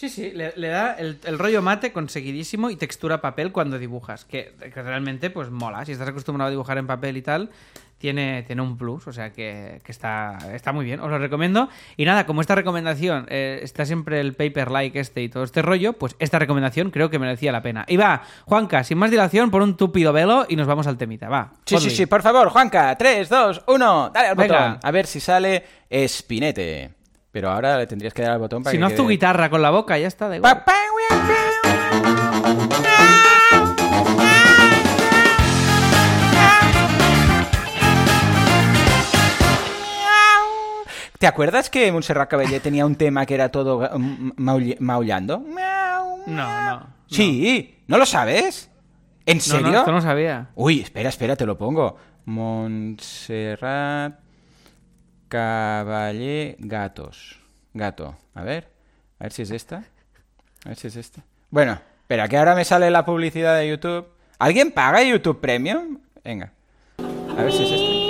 Sí, sí, le, le da el, el rollo mate conseguidísimo y textura papel cuando dibujas, que, que realmente pues mola. Si estás acostumbrado a dibujar en papel y tal, tiene, tiene un plus, o sea que, que está, está muy bien, os lo recomiendo. Y nada, como esta recomendación eh, está siempre el paper like este y todo este rollo, pues esta recomendación creo que merecía la pena. Y va, Juanca, sin más dilación, por un tupido velo y nos vamos al temita, va. Sí, sí, sí, por favor, Juanca. 3, 2, 1, dale al Venga. botón. A ver si sale Espinete. Pero ahora le tendrías que dar al botón para Si que no haz tu guitarra con la boca, ya está, da igual. ¿Te acuerdas que Montserrat Caballé tenía un tema que era todo maull- maullando? No, no. Sí, ¿no lo sabes? ¿En No, serio? no, esto no sabía. Uy, espera, espera, te lo pongo. Montserrat Caballé Gatos. Gato. A ver. A ver si es esta. A ver si es esta. Bueno, espera, que ahora me sale la publicidad de YouTube. ¿Alguien paga YouTube Premium? Venga. A ver si es esta.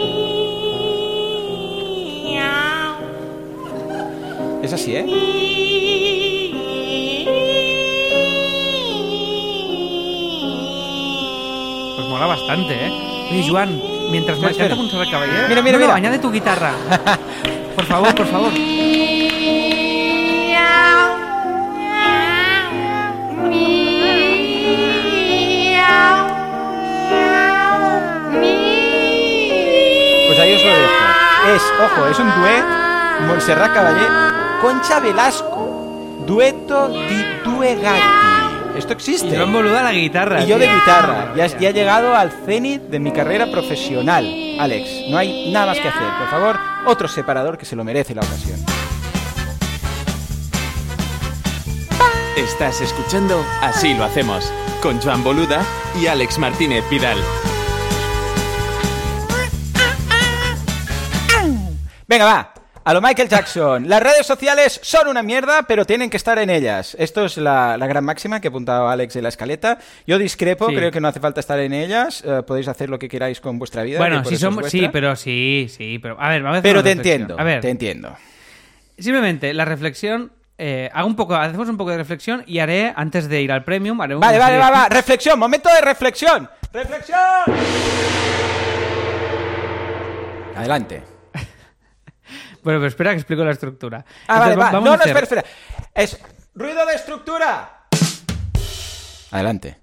Es así, ¿eh? Pues mola bastante, ¿eh? Oye, Mientras me canta Montserrat Caballé. Mira, mira, mira. añade tu guitarra. Por favor, por favor. Pues ahí os lo dejo. Es, ojo, es un duet, Montserrat Caballé, Concha Velasco, dueto di due. Esto existe. Y Joan Boluda a la guitarra. Y yo de guitarra. Ya, ya he llegado al cenit de mi carrera profesional. Alex, no hay nada más que hacer. Por favor, otro separador que se lo merece la ocasión. Estás escuchando Así lo hacemos con Joan Boluda y Alex Martínez Vidal. Venga, va. A lo Michael Jackson. Las redes sociales son una mierda, pero tienen que estar en ellas. Esto es la, la gran máxima que apuntaba Alex en la escaleta. Yo discrepo, Sí. creo que no hace falta estar en ellas. Eh, podéis hacer lo que queráis con vuestra vida. Bueno, por sí, somos, pero sí, sí, pero a ver, vamos a hacer Pero te entiendo, A ver, te entiendo. simplemente la reflexión, eh, hago un poco, hacemos un poco de reflexión y haré antes de ir al premium, haré Vale, una vale, serie va. Reflexión, momento de reflexión. ¡Reflexión! Adelante. Bueno, pero espera que explico la estructura. Ah, vale, Entonces, va. vamos No, a no, hacer- espera, espera. Es ruido de estructura. Adelante.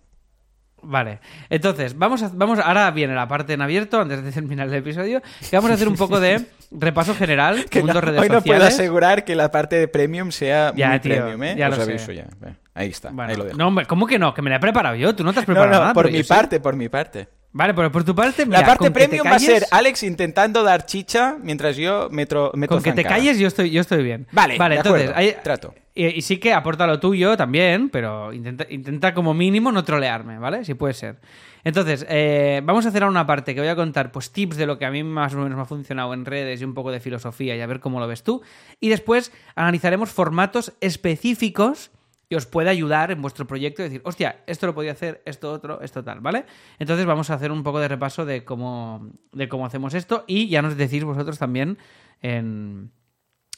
Vale, entonces, vamos a, vamos, ahora viene la parte en abierto, antes de terminar el episodio, que vamos a hacer un poco de repaso general, Que mundo no- redes hoy no puedo asegurar que la parte de premium sea Ya, muy tío, premium, ¿eh? ya Os lo sé. aviso ya. Ve, Ahí está, Bueno, ahí lo dejo. no, hombre, ¿cómo que no? Que me la he preparado yo, tú no te has preparado no, nada. por mi yo sí. parte, por mi parte. Vale, pero por tu parte, mira, la parte premium va a ser Alex intentando dar chicha mientras yo meto, meto Con que te calles yo estoy, yo estoy bien. Vale, vale de entonces, acuerdo, hay- trato. Y, y sí que aporta lo tuyo también, pero intenta, intenta como mínimo no trolearme, ¿vale? Si puede ser. Entonces, eh, vamos a hacer ahora una parte que voy a contar, pues tips de lo que a mí más o menos me ha funcionado en redes y un poco de filosofía y a ver cómo lo ves tú. Y después analizaremos formatos específicos que os puede ayudar en vuestro proyecto y decir, hostia, esto lo podía hacer, esto otro, esto tal, ¿vale? Entonces vamos a hacer un poco de repaso de cómo, de cómo hacemos esto y ya nos decís vosotros también en,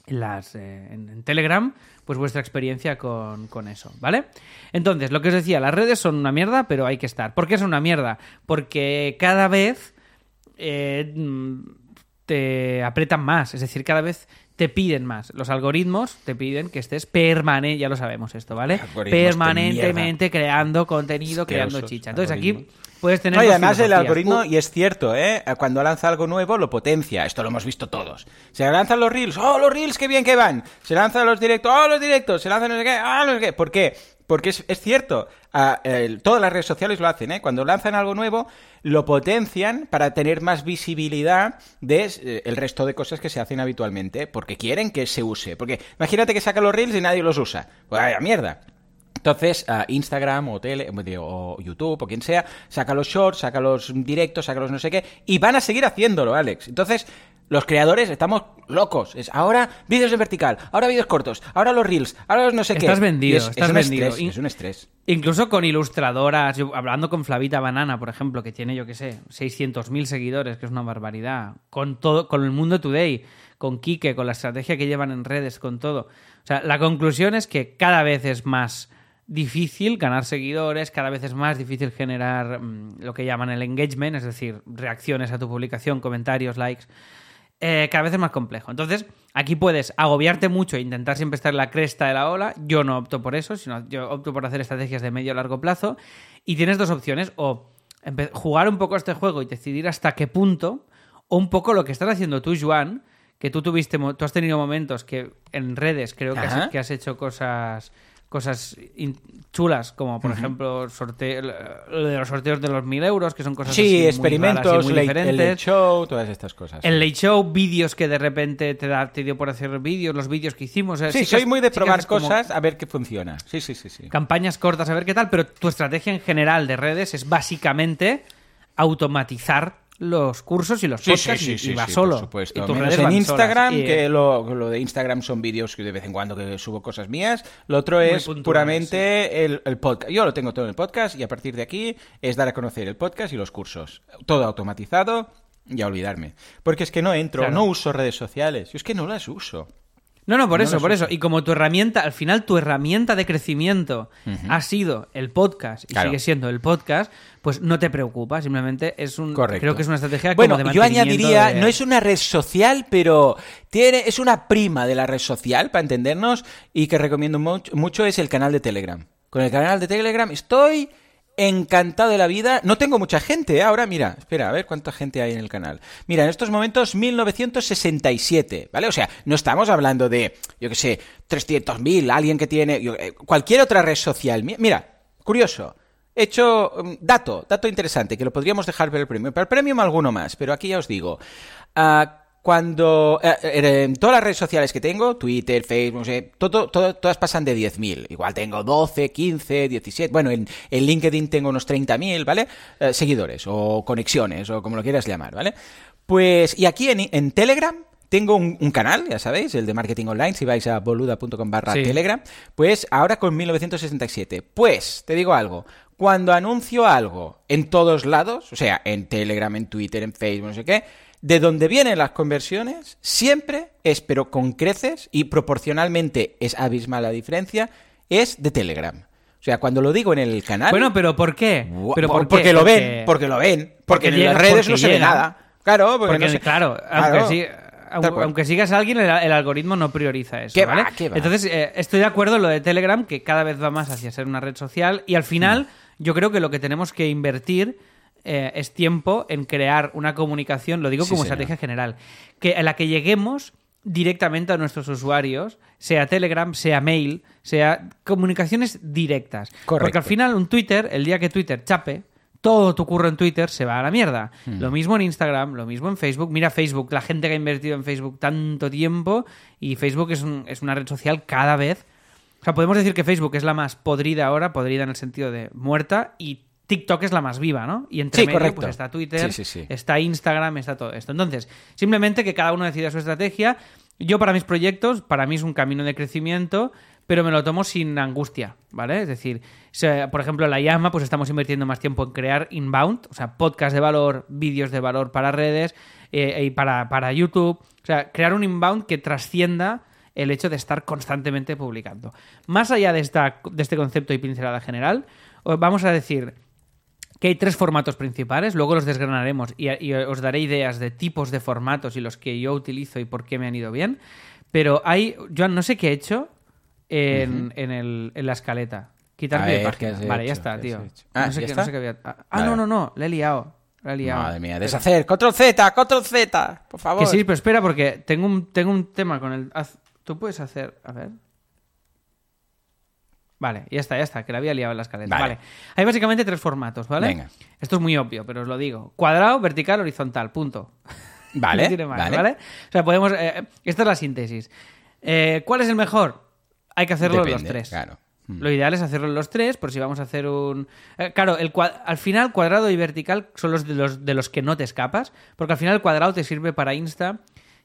las, eh, en, Telegram, pues vuestra experiencia con, con eso, ¿vale? Entonces, lo que os decía, las redes son una mierda, pero hay que estar. ¿Por qué son una mierda? Porque cada vez eh, te apretan más, es decir, cada vez te piden más. Los algoritmos te piden que estés permanente, ya lo sabemos esto, ¿vale? Permanentemente creando contenido, creando chicha. Entonces aquí puedes tener... No, y además el algoritmo, y es cierto, ¿eh? Cuando lanza algo nuevo lo potencia. Esto lo hemos visto todos. Se lanzan los reels, ¡oh, los reels, qué bien que van! Se lanzan los directos, ¡oh, los directos! Se lanzan no sé qué, ¡ah, no sé qué! ¿Por qué? Porque es, es cierto, el- todas las redes sociales lo hacen, ¿eh? Cuando lanzan algo nuevo, lo potencian para tener más visibilidad de eh, resto de cosas que se hacen habitualmente, porque quieren que se use. Porque imagínate que saca los reels y nadie los usa. Pues vaya mierda. Entonces, ah, Instagram o, tele, o YouTube o quien sea, saca los shorts, saca los directos, saca los no sé qué, y van a seguir haciéndolo, Alex. Entonces, los creadores estamos locos. Es ahora vídeos en vertical, ahora vídeos cortos, ahora los reels, ahora los no sé qué. Estás vendido, es, es estás un vendido. estrés, es un estrés. Incluso con ilustradoras, yo hablando con Flavita Banana, por ejemplo, que tiene, yo qué sé, 600.000 seguidores, que es una barbaridad, con todo, con el Mundo Today, con Kike, con la estrategia que llevan en redes, con todo. O sea, la conclusión es que cada vez es más difícil ganar seguidores, cada vez es más difícil generar mm, lo que llaman el engagement, es decir, reacciones a tu publicación, comentarios, likes. Eh, cada vez es más complejo. Entonces, aquí puedes agobiarte mucho e intentar siempre estar en la cresta de la ola. Yo no opto por eso, sino yo opto por hacer estrategias de medio a largo plazo. Y tienes dos opciones, o jugar un poco a este juego y decidir hasta qué punto, o un poco lo que estás haciendo tú, Joan, que tú tuviste, tú has tenido momentos que en redes creo que Ajá. has, que has hecho cosas cosas chulas, como por ejemplo sorteo, lo de los sorteos de los mil euros, que son cosas así Sí, muy experimentos, raras y muy late- diferentes. el late show, todas estas cosas. El late show, vídeos que de repente te, da, te dio por hacer vídeos, los vídeos que hicimos. eh, Sí, soy muy de probar como cosas a ver qué funciona. Sí, sí, sí, sí. Campañas cortas, a ver qué tal, pero tu estrategia en general de redes es básicamente automatizar los cursos y los Sí, podcasts sí, y- sí, y va solo. por supuesto. Y tus Menos redes en Instagram, solas. Que eh, lo, lo de Instagram son vídeos que de vez en cuando que subo cosas mías. Lo otro es puramente el, el podcast. Yo lo tengo todo en el podcast y a partir de aquí es dar a conocer el podcast y los cursos. Todo automatizado y a olvidarme. Porque es que no entro, Claro. no uso redes sociales. Yo es que no las uso. No, no, por No eso, por eso. Y como tu herramienta, al final tu herramienta de crecimiento ha sido el podcast y Claro. sigue siendo el podcast, pues no te preocupa, simplemente es un... Correcto. Creo que es una estrategia Bueno, como de yo añadiría, de- no es una red social, pero tiene, es una prima de la red social, para entendernos, y que recomiendo mucho, mucho es el canal de Telegram. Con el canal de Telegram estoy encantado de la vida. No tengo mucha gente, ¿eh? ahora mira, espera, a ver cuánta gente hay en el canal. Mira, en estos momentos 1967, ¿vale? O sea, no estamos hablando de, yo qué sé, 300.000, alguien que tiene eh, cualquier otra red social. Mi- Mira, curioso. He hecho mm, dato, dato interesante, que lo podríamos dejar para el premio. Para el premium alguno más, pero aquí ya os digo. Ah, cuando eh, eh, en todas las redes sociales que tengo, Twitter, Facebook, no sé, todo, todo- todas pasan de 10.000. Igual tengo 12, 15, 17. Bueno, en, en LinkedIn tengo unos 30.000, ¿vale? Eh, seguidores o conexiones o como lo quieras llamar, ¿vale? Pues, y aquí en, en Telegram tengo un, un canal, ya sabéis, el de marketing online, si vais a boluda.com barra Sí. Telegram, pues ahora con 1967. Pues, te digo algo, cuando anuncio algo en todos lados, o sea, en Telegram, en Twitter, en Facebook, no sé qué, de donde vienen las conversiones, siempre es, pero con creces, y proporcionalmente es abismal la diferencia, es de Telegram. O sea, cuando lo digo en el canal... Bueno, pero ¿por qué? ¿Pero por- por qué? porque lo Porque- ven, porque lo ven, porque, porque en llega- las redes no se ve nada. Claro, porque, Porque, no se- claro, Claro, aunque, sí- sigas a alguien, el, el algoritmo no prioriza eso. ¿Qué va, ¿vale? qué va? Entonces, eh, estoy de acuerdo en lo de Telegram, que cada vez va más hacia ser una red social. Y al final, Mm. yo creo que lo que tenemos que invertir eh, es tiempo en crear una comunicación, lo digo Sí, como señor. estrategia general, que en la que lleguemos directamente a nuestros usuarios, sea Telegram, sea mail, sea comunicaciones directas. Correcto. Porque al final un Twitter, el día que Twitter chape, todo tu curro en Twitter se va a la mierda. Hmm. Lo mismo en Instagram, lo mismo en Facebook. Mira Facebook, la gente que ha invertido en Facebook tanto tiempo y Facebook es, un- es una red social cada vez. O sea, podemos decir que Facebook es la más podrida ahora, podrida en el sentido de muerta, y TikTok es la más viva, ¿no? Y entre Sí, medio, correcto. pues está Twitter, Sí, sí, sí. está Instagram, está todo esto. Entonces, simplemente que cada uno decida su estrategia. Yo para mis proyectos, para mí es un camino de crecimiento, pero me lo tomo sin angustia, ¿vale? Es decir, por ejemplo, en la llama, pues estamos invirtiendo más tiempo en crear inbound, o sea, podcast de valor, vídeos de valor para redes eh, y para, para YouTube. O sea, crear un inbound que trascienda el hecho de estar constantemente publicando. Más allá de, esta, de este concepto y pincelada general, os vamos a decir que hay tres formatos principales, luego los desgranaremos y, y os daré ideas de tipos de formatos y los que yo utilizo y por qué me han ido bien. Pero hay, Joan, no sé qué he hecho en, en el- en la escaleta. Quitar A pie de página. ¿qué has Vale, ya está, ¿Qué tío. Ah, no, sé ¿ya qué, está? no sé qué había- Ah, Vale. no, no, no, le he liado. La he liado. Madre mía, deshacer. Control Z, control Z, por favor. Que sí, pero espera, porque tengo un, tengo un tema con el. Tú puedes hacer. A ver. Vale, ya está, ya está, que la había liado en la escaleta. Vale. Vale. Hay básicamente tres formatos, ¿vale? Venga. Esto es muy obvio, pero os lo digo. Cuadrado, vertical, horizontal, punto. Vale, No tiene más, vale. vale. O sea, podemos. eh, esta es la síntesis. Eh, ¿Cuál es el mejor? Hay que hacerlo en los Depende, tres. claro. Mm. Lo ideal es hacerlo en los tres, por si vamos a hacer un... eh, claro, el cua- al final cuadrado y vertical son los de, los de los que no te escapas, porque al final el cuadrado te sirve para Insta,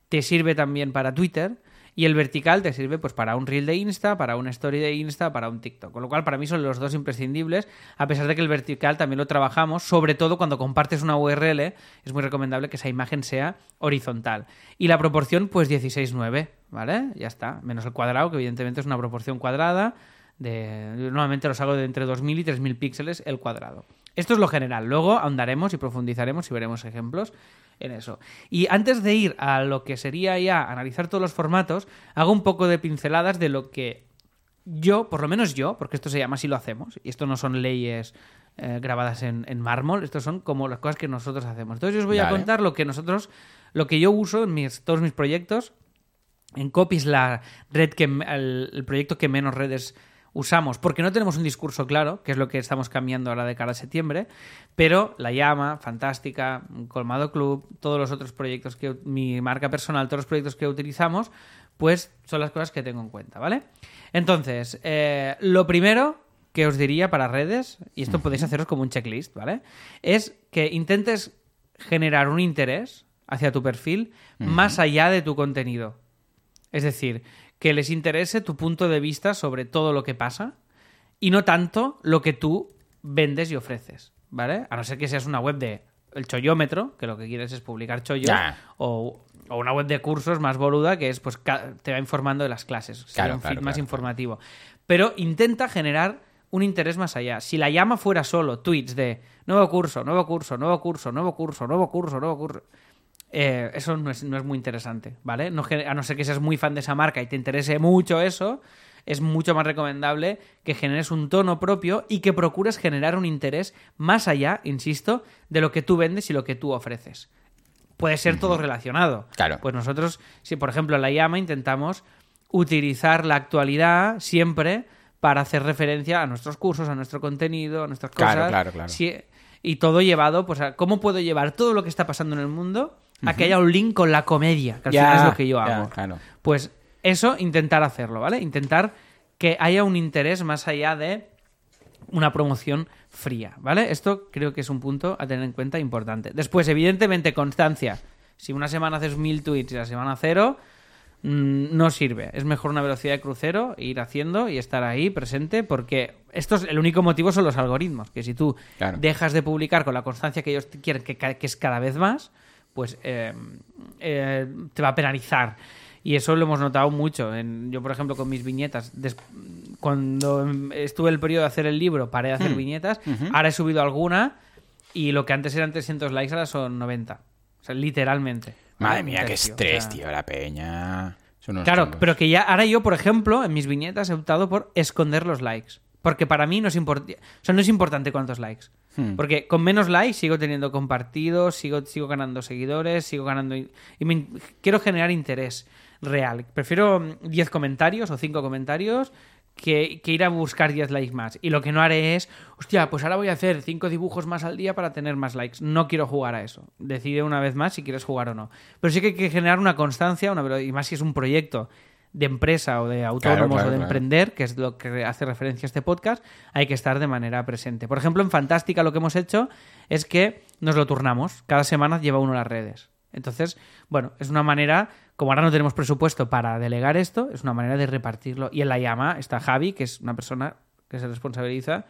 te sirve también para Twitter, y el vertical te sirve pues para un reel de Insta, para una story de Insta, para un TikTok. Con lo cual para mí son los dos imprescindibles, a pesar de que el vertical también lo trabajamos, sobre todo cuando compartes una URL, es muy recomendable que esa imagen sea horizontal. Y la proporción pues 16-9, ¿vale? Ya está, menos el cuadrado, que evidentemente es una proporción cuadrada, de, normalmente los hago de entre 2000 y 3000 píxeles el cuadrado. Esto es lo general. Luego ahondaremos y profundizaremos y veremos ejemplos en eso. Y antes de ir a lo que sería ya analizar todos los formatos, hago un poco de pinceladas de lo que yo, por lo menos yo, porque esto se llama así lo hacemos, y esto no son leyes eh, grabadas en, en mármol, esto son como las cosas que nosotros hacemos. Entonces yo os voy a contar lo que nosotros, lo que yo uso en mis, todos mis proyectos. En Copy es la red que el, el proyecto que menos redes usamos, porque no tenemos un discurso claro, que es lo que estamos cambiando ahora de cara a septiembre, pero La Llama, Fantástica, Colmado Club, todos los otros proyectos que mi marca personal, todos los proyectos que utilizamos, pues son las cosas que tengo en cuenta, ¿vale? Entonces, eh, lo primero que os diría para redes, y esto podéis haceros como un checklist, ¿vale? Es que intentes generar un interés hacia tu perfil más allá de tu contenido. Es decir, que les interese tu punto de vista sobre todo lo que pasa y no tanto lo que tú vendes y ofreces, ¿vale? A no ser que seas una web de el chollómetro, que lo que quieres es publicar chollos, o, o una web de cursos más boluda que es pues te va informando de las clases, Claro, un feed claro, más claro, informativo. Pero intenta generar un interés más allá. Si la llama fuera solo tweets de nuevo curso, nuevo curso, nuevo curso, nuevo curso, nuevo curso, nuevo curso, eh, eso no es, no es muy interesante, ¿vale? No, a no ser que seas muy fan de esa marca y te interese mucho eso, es mucho más recomendable que generes un tono propio y que procures generar un interés más allá, insisto, de lo que tú vendes y lo que tú ofreces. Puede ser todo relacionado. Claro. Pues nosotros, si por ejemplo en la llama intentamos utilizar la actualidad siempre para hacer referencia a nuestros cursos, a nuestro contenido, a nuestras cosas. Claro, claro, claro. Si- y todo llevado, pues, a cómo puedo llevar todo lo que está pasando en el mundo a que haya un link con la comedia, que al final es lo que yo hago. claro. Pues eso, intentar hacerlo, ¿vale? Intentar que haya un interés más allá de una promoción fría, ¿vale? Esto creo que es un punto a tener en cuenta importante. Después, evidentemente, constancia. Si una semana haces mil tweets y la semana cero, mm, no sirve. Es mejor una velocidad de crucero, ir haciendo y estar ahí presente, porque esto es el único motivo son los algoritmos. Que si tú Claro. dejas de publicar con la constancia que ellos quieren, que, que es cada vez más, pues eh, eh, te va a penalizar. Y eso lo hemos notado mucho. En- yo, por ejemplo, con mis viñetas, des- cuando estuve el periodo de hacer el libro, paré de hacer Hmm. viñetas. Ahora he subido alguna y lo que antes eran 300 likes ahora son 90. O sea, literalmente. Madre mía, qué estrés, o sea. tío, la peña. Claro, chungos. pero que ya ahora yo, por ejemplo, en mis viñetas he optado por esconder los likes. Porque para mí no es, import- o sea, no es importante cuántos likes. Hmm. Porque con menos likes sigo teniendo compartidos, sigo, sigo ganando seguidores, sigo ganando... Y me quiero generar interés real. Prefiero mm, 10 comentarios o 5 comentarios que, que ir a buscar 10 likes más. Y lo que no haré es, hostia, pues ahora voy a hacer 5 dibujos más al día para tener más likes. No quiero jugar a eso. Decide una vez más si quieres jugar o no. Pero sí que hay que generar una constancia, una, y más si es un proyecto de empresa o de autónomos claro, o de claro. emprender, que es lo que hace referencia a este podcast, hay que estar de manera presente. Por ejemplo, en Fantástica lo que hemos hecho es que nos lo turnamos. Cada semana lleva uno las redes. Entonces, bueno, es una manera, como ahora no tenemos presupuesto para delegar esto, es una manera de repartirlo. Y en la llama está Javi, que es una persona que se responsabiliza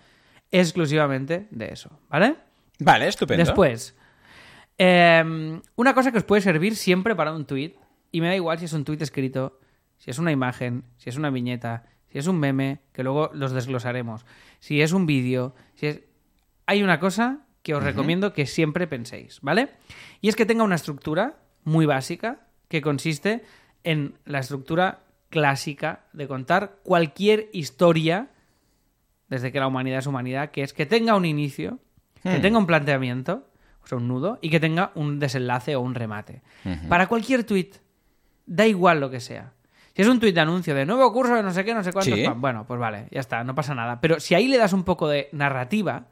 exclusivamente de eso, ¿vale? Vale, estupendo. Después, eh, una cosa que os puede servir siempre para un tweet, y me da igual si es un tweet escrito, si es una imagen, si es una viñeta, si es un meme, que luego los desglosaremos, si es un vídeo, si es... Hay una cosa que os recomiendo que siempre penséis, ¿vale? Y es que tenga una estructura muy básica que consiste en la estructura clásica de contar cualquier historia desde que la humanidad es humanidad, que es que tenga un inicio, que Hmm. tenga un planteamiento, o sea, un nudo, y que tenga un desenlace o un remate. Para cualquier tweet, da igual lo que sea. Si es un tweet de anuncio de nuevo curso de no sé qué, no sé cuántos, Sí. bueno, pues vale, ya está, no pasa nada. Pero si ahí le das un poco de narrativa,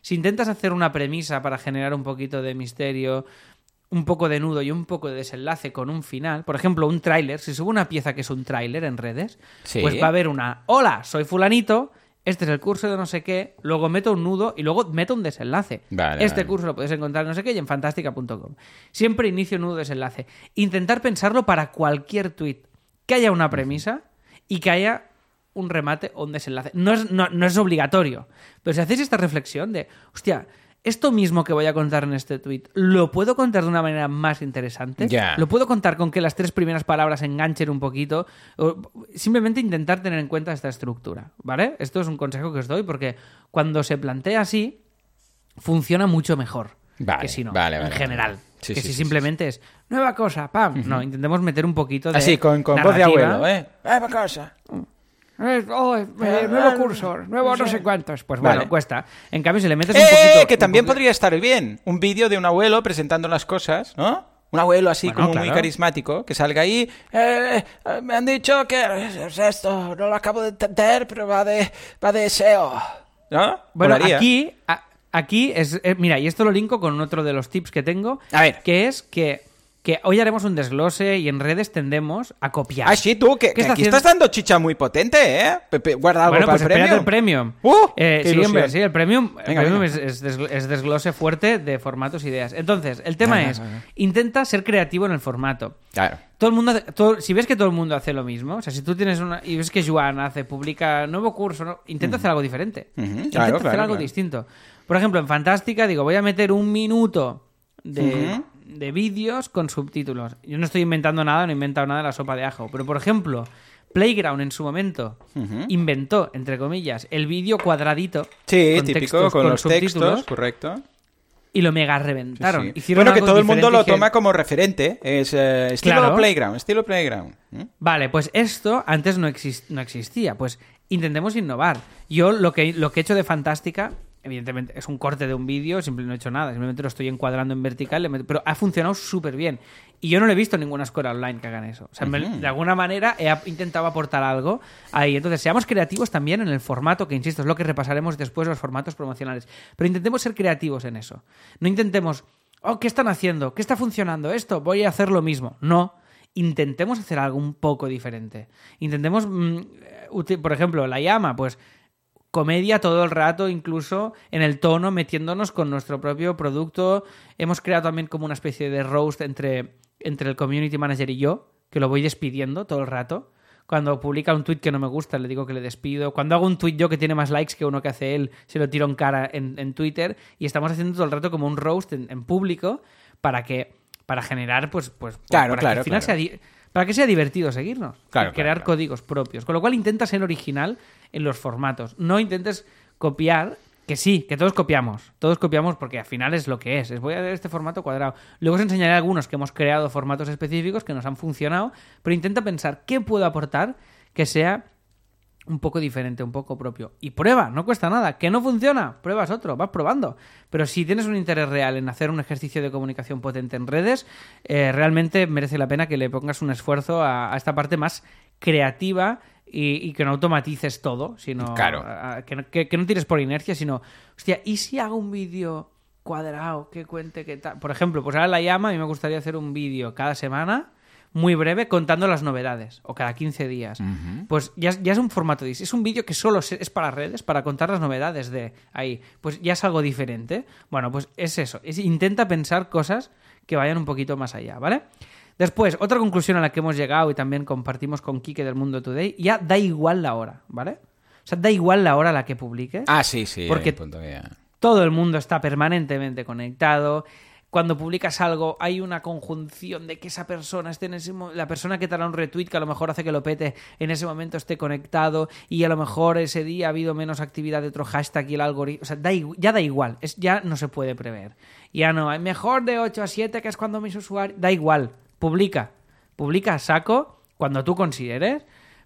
si intentas hacer una premisa para generar un poquito de misterio, un poco de nudo y un poco de desenlace con un final, por ejemplo, un tráiler, si subo una pieza que es un tráiler en redes, Sí. pues va a haber una, hola, soy fulanito, este es el curso de no sé qué, luego meto un nudo y luego meto un desenlace. Vale, este vale. curso lo puedes encontrar en no sé qué y en fantástica.com. Siempre inicio nudo desenlace. Intentar pensarlo para cualquier tweet, que haya una premisa y que haya un remate o un desenlace. No es, no, no es obligatorio, pero si hacéis esta reflexión de, hostia, esto mismo que voy a contar en este tweet, ¿lo puedo contar de una manera más interesante? Ya. ¿Lo puedo contar con que las tres primeras palabras enganchen un poquito? O simplemente intentar tener en cuenta esta estructura, ¿vale? Esto es un consejo que os doy porque cuando se plantea así, funciona mucho mejor Vale, que si no, vale, en vale, general. Sí, que sí, si sí, simplemente es nueva cosa, pam. No, intentemos meter un poquito de. Así, con, con voz de abuelo, ¿eh? ¡Eh, pa' casa! Eh, oh, eh, nuevo curso, nuevo no sé cuántos. Pues Vale. bueno, cuesta. En cambio, si le metes un ¡Eh! poquito. que un también poquito- podría estar bien. Un vídeo de un abuelo presentando las cosas, ¿no? Un abuelo así Bueno, como muy carismático, que salga ahí. "Eh, eh, me han dicho que es esto, no lo acabo de entender, pero va de, va de SEO. ¿No? Bueno, Molaría. aquí, a- aquí es. eh, mira, y esto lo linko con otro de los tips que tengo. A ver. Que es que, que hoy haremos un desglose y en redes tendemos a copiar. Ah, sí, tú, que, ¿Qué que está aquí haciendo? estás dando chicha muy potente, ¿eh? Pepe, guarda algo Bueno, para pues el premio. el premium. ¡Uh! Eh, sí, hombre, sí, el premium, el Venga, premium venga. Es, es desgl- es desglose fuerte de formatos e ideas. Entonces, el tema Venga, es, intenta ser creativo en el formato. Claro. Todo el mundo, todo- si ves que todo el mundo hace lo mismo, o sea, si tú tienes una y ves que Joan hace, publica nuevo curso, ¿no? intenta hacer algo diferente. Ujú, intenta claro, hacer claro, algo distinto. Por ejemplo, en Fantástica digo, voy a meter un minuto de, de vídeos con subtítulos. Yo no estoy inventando nada, no he inventado nada de la sopa de ajo. Pero, por ejemplo, Playground en su momento inventó, entre comillas, el vídeo cuadradito. Sí, con típico, textos, con, los subtítulos. textos, correcto. y lo mega reventaron. Sí, sí. Hicieron Bueno, que todo el mundo lo toma como referente. Es eh, estilo Claro. Playground, estilo Playground. ¿eh? Vale, pues esto antes no existía. Pues intentemos innovar. Yo lo que, lo que he hecho de Fantástica, evidentemente es un corte de un vídeo, simplemente no he hecho nada, simplemente lo estoy encuadrando en vertical, le pero ha funcionado súper bien. Y yo no lo he visto ninguna escuela online que hagan eso. O sea, de alguna manera he intentado aportar algo ahí. Entonces, seamos creativos también en el formato, que insisto, es lo que repasaremos después, los formatos promocionales. Pero intentemos ser creativos en eso. No intentemos, oh, ¿qué están haciendo? ¿Qué está funcionando esto? Voy a hacer lo mismo. No intentemos hacer algo un poco diferente. Intentemos, mm, uti- por ejemplo, la llama, pues comedia todo el rato, incluso en el tono, metiéndonos con nuestro propio producto. Hemos creado también como una especie de roast entre, entre el community manager y yo, que lo voy despidiendo todo el rato. Cuando publica un tweet que no me gusta, le digo que le despido. Cuando hago un tweet yo que tiene más likes que uno que hace él, se lo tiro en cara en, en Twitter. Y estamos haciendo todo el rato como un roast en, en público para que para generar, pues, pues Claro, para claro, que al final claro. sea para que sea divertido seguirnos. Claro, crear claro, claro. códigos propios. Con lo cual intenta ser original en los formatos. No intentes copiar, que sí, que todos copiamos. Todos copiamos porque al final es lo que es. Es voy a ver este formato cuadrado. Luego os enseñaré algunos que hemos creado formatos específicos que nos han funcionado, pero intenta pensar qué puedo aportar que sea un poco diferente, un poco propio. Y prueba, no cuesta nada. ¿Que no funciona? Pruebas otro, vas probando. Pero si tienes un interés real en hacer un ejercicio de comunicación potente en redes, eh, realmente merece la pena que le pongas un esfuerzo a, a esta parte más creativa y, y que no automatices todo, sino Claro. a- a- que, no, que- que no tires por inercia, sino, hostia, ¿y si hago un vídeo cuadrado que cuente que tal? Por ejemplo, pues ahora la llama y me gustaría hacer un vídeo cada semana muy breve contando las novedades o cada 15 días. Pues ya, es- ya es un formato Es un vídeo que solo es para redes, para contar las novedades de ahí. Pues ya es algo diferente. Bueno, pues es eso. Es- intenta pensar cosas que vayan un poquito más allá, ¿vale? Después, otra conclusión a la que hemos llegado y también compartimos con Kike del Mundo Today, ya da igual la hora, ¿vale? O sea, da igual la hora a la que publiques. Ah, sí, sí. Porque- punto Todo el mundo está permanentemente conectado. Cuando publicas algo, hay una conjunción de que esa persona esté en ese mo- la persona que te hará un retweet que a lo mejor hace que lo pete en ese momento esté conectado y a lo mejor ese día ha habido menos actividad de otro hashtag y el algoritmo, o sea, da ya da igual, es ya no se puede prever. Ya no, hay mejor de 8 a 7 que es cuando mis usuarios, da igual, publica, publica saco cuando tú consideres.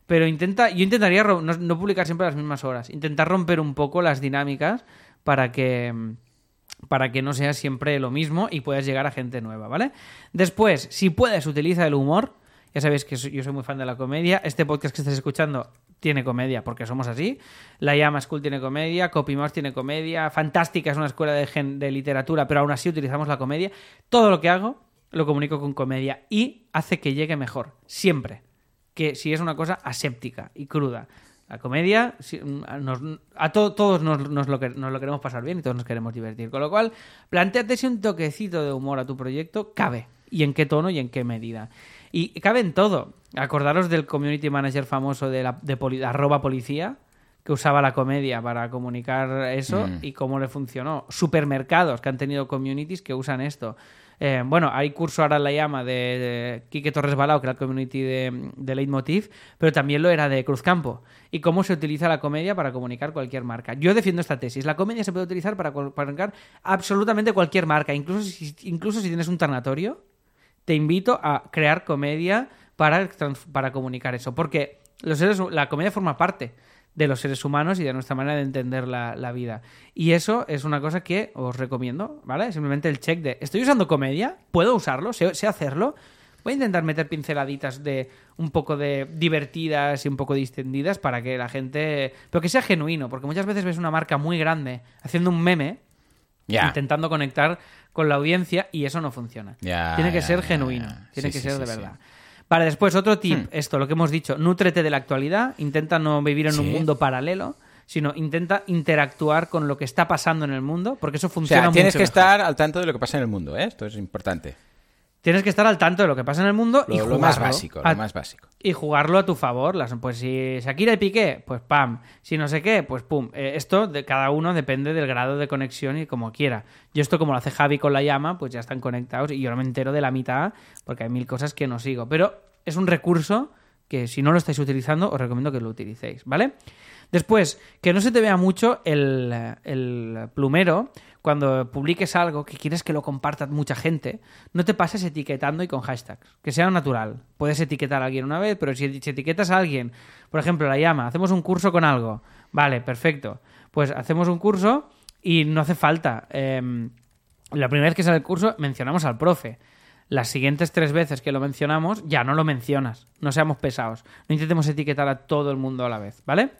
Pero intenta, yo intentaría no, no publicar siempre a las mismas horas. Intentar romper un poco las dinámicas para que para que no sea siempre lo mismo y puedas llegar a gente nueva, ¿vale? Después, si puedes, utiliza el humor. Ya sabéis que yo soy muy fan de la comedia. Este podcast que estáis escuchando tiene comedia, porque somos así. La Llama School tiene comedia, Copymouse tiene comedia, Fantástica es una escuela de, de literatura, pero aún así utilizamos la comedia. Todo lo que hago lo comunico con comedia y hace que llegue mejor, siempre. Que si es una cosa aséptica y cruda. La comedia, si- nos- a to- todos nos, nos lo, que- nos lo queremos pasar bien y todos nos queremos divertir. Con lo cual, planteate si un toquecito de humor a tu proyecto cabe. Y en qué tono y en qué medida. Y cabe en todo. Acordaros del community manager famoso de, la, de poli- arroba policía, que usaba la comedia para comunicar eso Mm. y cómo le funcionó. Supermercados que han tenido communities que usan esto. Eh, bueno, hay curso ahora en la llama de, de Quique Torres Balao, que era el community de, Leitmotiv, pero también lo era de Cruzcampo. Y cómo se utiliza la comedia para comunicar cualquier marca. Yo defiendo esta tesis. La comedia se puede utilizar para comunicar absolutamente cualquier marca. Incluso si, incluso si tienes un tanatorio, te invito a crear comedia para, para comunicar eso. Porque los seres, la comedia forma parte de los seres humanos y de nuestra manera de entender la, la vida. Y eso es una cosa que os recomiendo, ¿vale? Simplemente el check de, ¿estoy usando comedia? ¿Puedo usarlo? ¿Sé, sé hacerlo? Voy a intentar meter pinceladitas de un poco de divertidas y un poco distendidas para que la gente... Pero que sea genuino, porque muchas veces ves una marca muy grande haciendo un meme intentando conectar con la audiencia y eso no funciona. Tiene que ser genuino, tiene Sí, que sí, ser de sí. verdad. Vale, después otro tip, Hmm. esto, lo que hemos dicho, nútrete de la actualidad, intenta no vivir en un mundo paralelo, sino intenta interactuar con lo que está pasando en el mundo, porque eso O funciona sea, tienes mucho que mejor. estar al tanto de lo que pasa en el mundo, ¿eh? Esto es importante. Tienes que estar al tanto de lo que pasa en el mundo y Lo, jugarlo. lo más básico, a- lo más básico. y jugarlo a tu favor. Las, pues si Shakira y Piqué, pues pam. Si no sé qué, pues pum. Eh, esto de cada uno depende del grado de conexión y como quiera. Yo esto como lo hace Javi con la llama, pues ya están conectados y yo no me entero de la mitad porque hay mil cosas que no sigo. Pero es un recurso que si no lo estáis utilizando os recomiendo que lo utilicéis, ¿vale? Después, que no se te vea mucho el, el plumero cuando publiques algo que quieres que lo comparta mucha gente, no te pases etiquetando y con hashtags. Que sea natural. Puedes etiquetar a alguien una vez, pero si, etiquetas a alguien, por ejemplo, la llama, hacemos un curso con algo. Vale, perfecto. Pues hacemos un curso y no hace falta. em, la primera vez que sale el curso mencionamos al profe. Las siguientes tres veces que lo mencionamos ya no lo mencionas. No seamos pesados. No intentemos etiquetar a todo el mundo a la vez, ¿vale?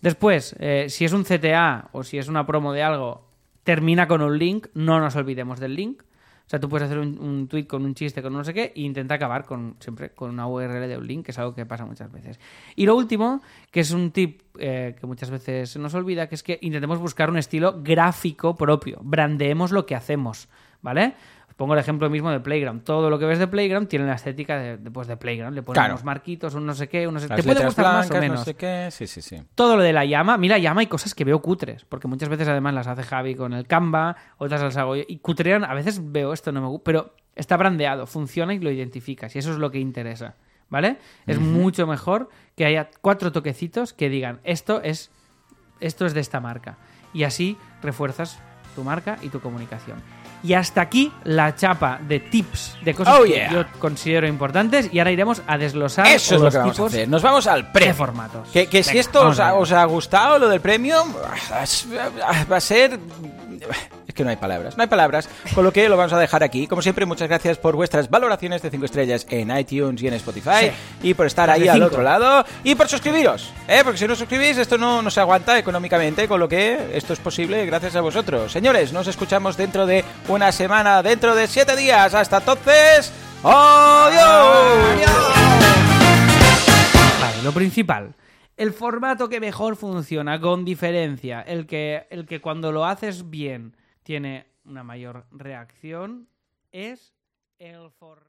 Después, eh, si es un CTA o si es una promo de algo, termina con un link. No nos olvidemos del link. O sea, tú puedes hacer un, un tweet con un chiste, con no sé qué, e intenta acabar con siempre con una URL de un link, que es algo que pasa muchas veces. Y lo último, que es un tip eh, que muchas veces se nos olvida, que es que intentemos buscar un estilo gráfico propio. Brandeemos lo que hacemos, ¿vale? Pongo el ejemplo mismo de Playground. Todo lo que ves de Playground tiene la estética de, de, pues, de Playground. Le ponen Claro. unos marquitos, un no sé qué, un no sé Te puede gustar más o menos no sé qué. Sí, sí, sí. todo lo de la llama, mira, llama hay cosas que veo cutres, porque muchas veces además las hace Javi con el Canva, otras las hago yo, y cutrean, a veces veo esto, no me gusta, pero está brandeado, funciona y lo identificas, y eso es lo que interesa, ¿vale? Es mucho mejor que haya cuatro toquecitos que digan, esto es, esto es de esta marca, y así refuerzas tu marca y tu comunicación. Y hasta aquí la chapa de tips, de cosas Oh, que yo considero importantes, y ahora iremos a desglosar Eso es lo que vamos a tipos hacer. Nos vamos al premio. formatos. Que, que si esto os ha, os ha gustado, lo del premio, va a ser... Es que no hay palabras, no hay palabras. Con lo que lo vamos a dejar aquí. Como siempre, muchas gracias por vuestras valoraciones de 5 estrellas en iTunes y en Spotify. Y por estar Las ahí al otro lado. Y por suscribiros, ¿eh? Porque si no os suscribís, esto no, no se aguanta económicamente. Con lo que esto es posible gracias a vosotros. Señores, nos escuchamos dentro de una semana, dentro de 7 días. Hasta entonces... ¡Adiós! Vale, lo principal. El formato que mejor funciona, con diferencia, el que, el que cuando lo haces bien tiene una mayor reacción, es el for...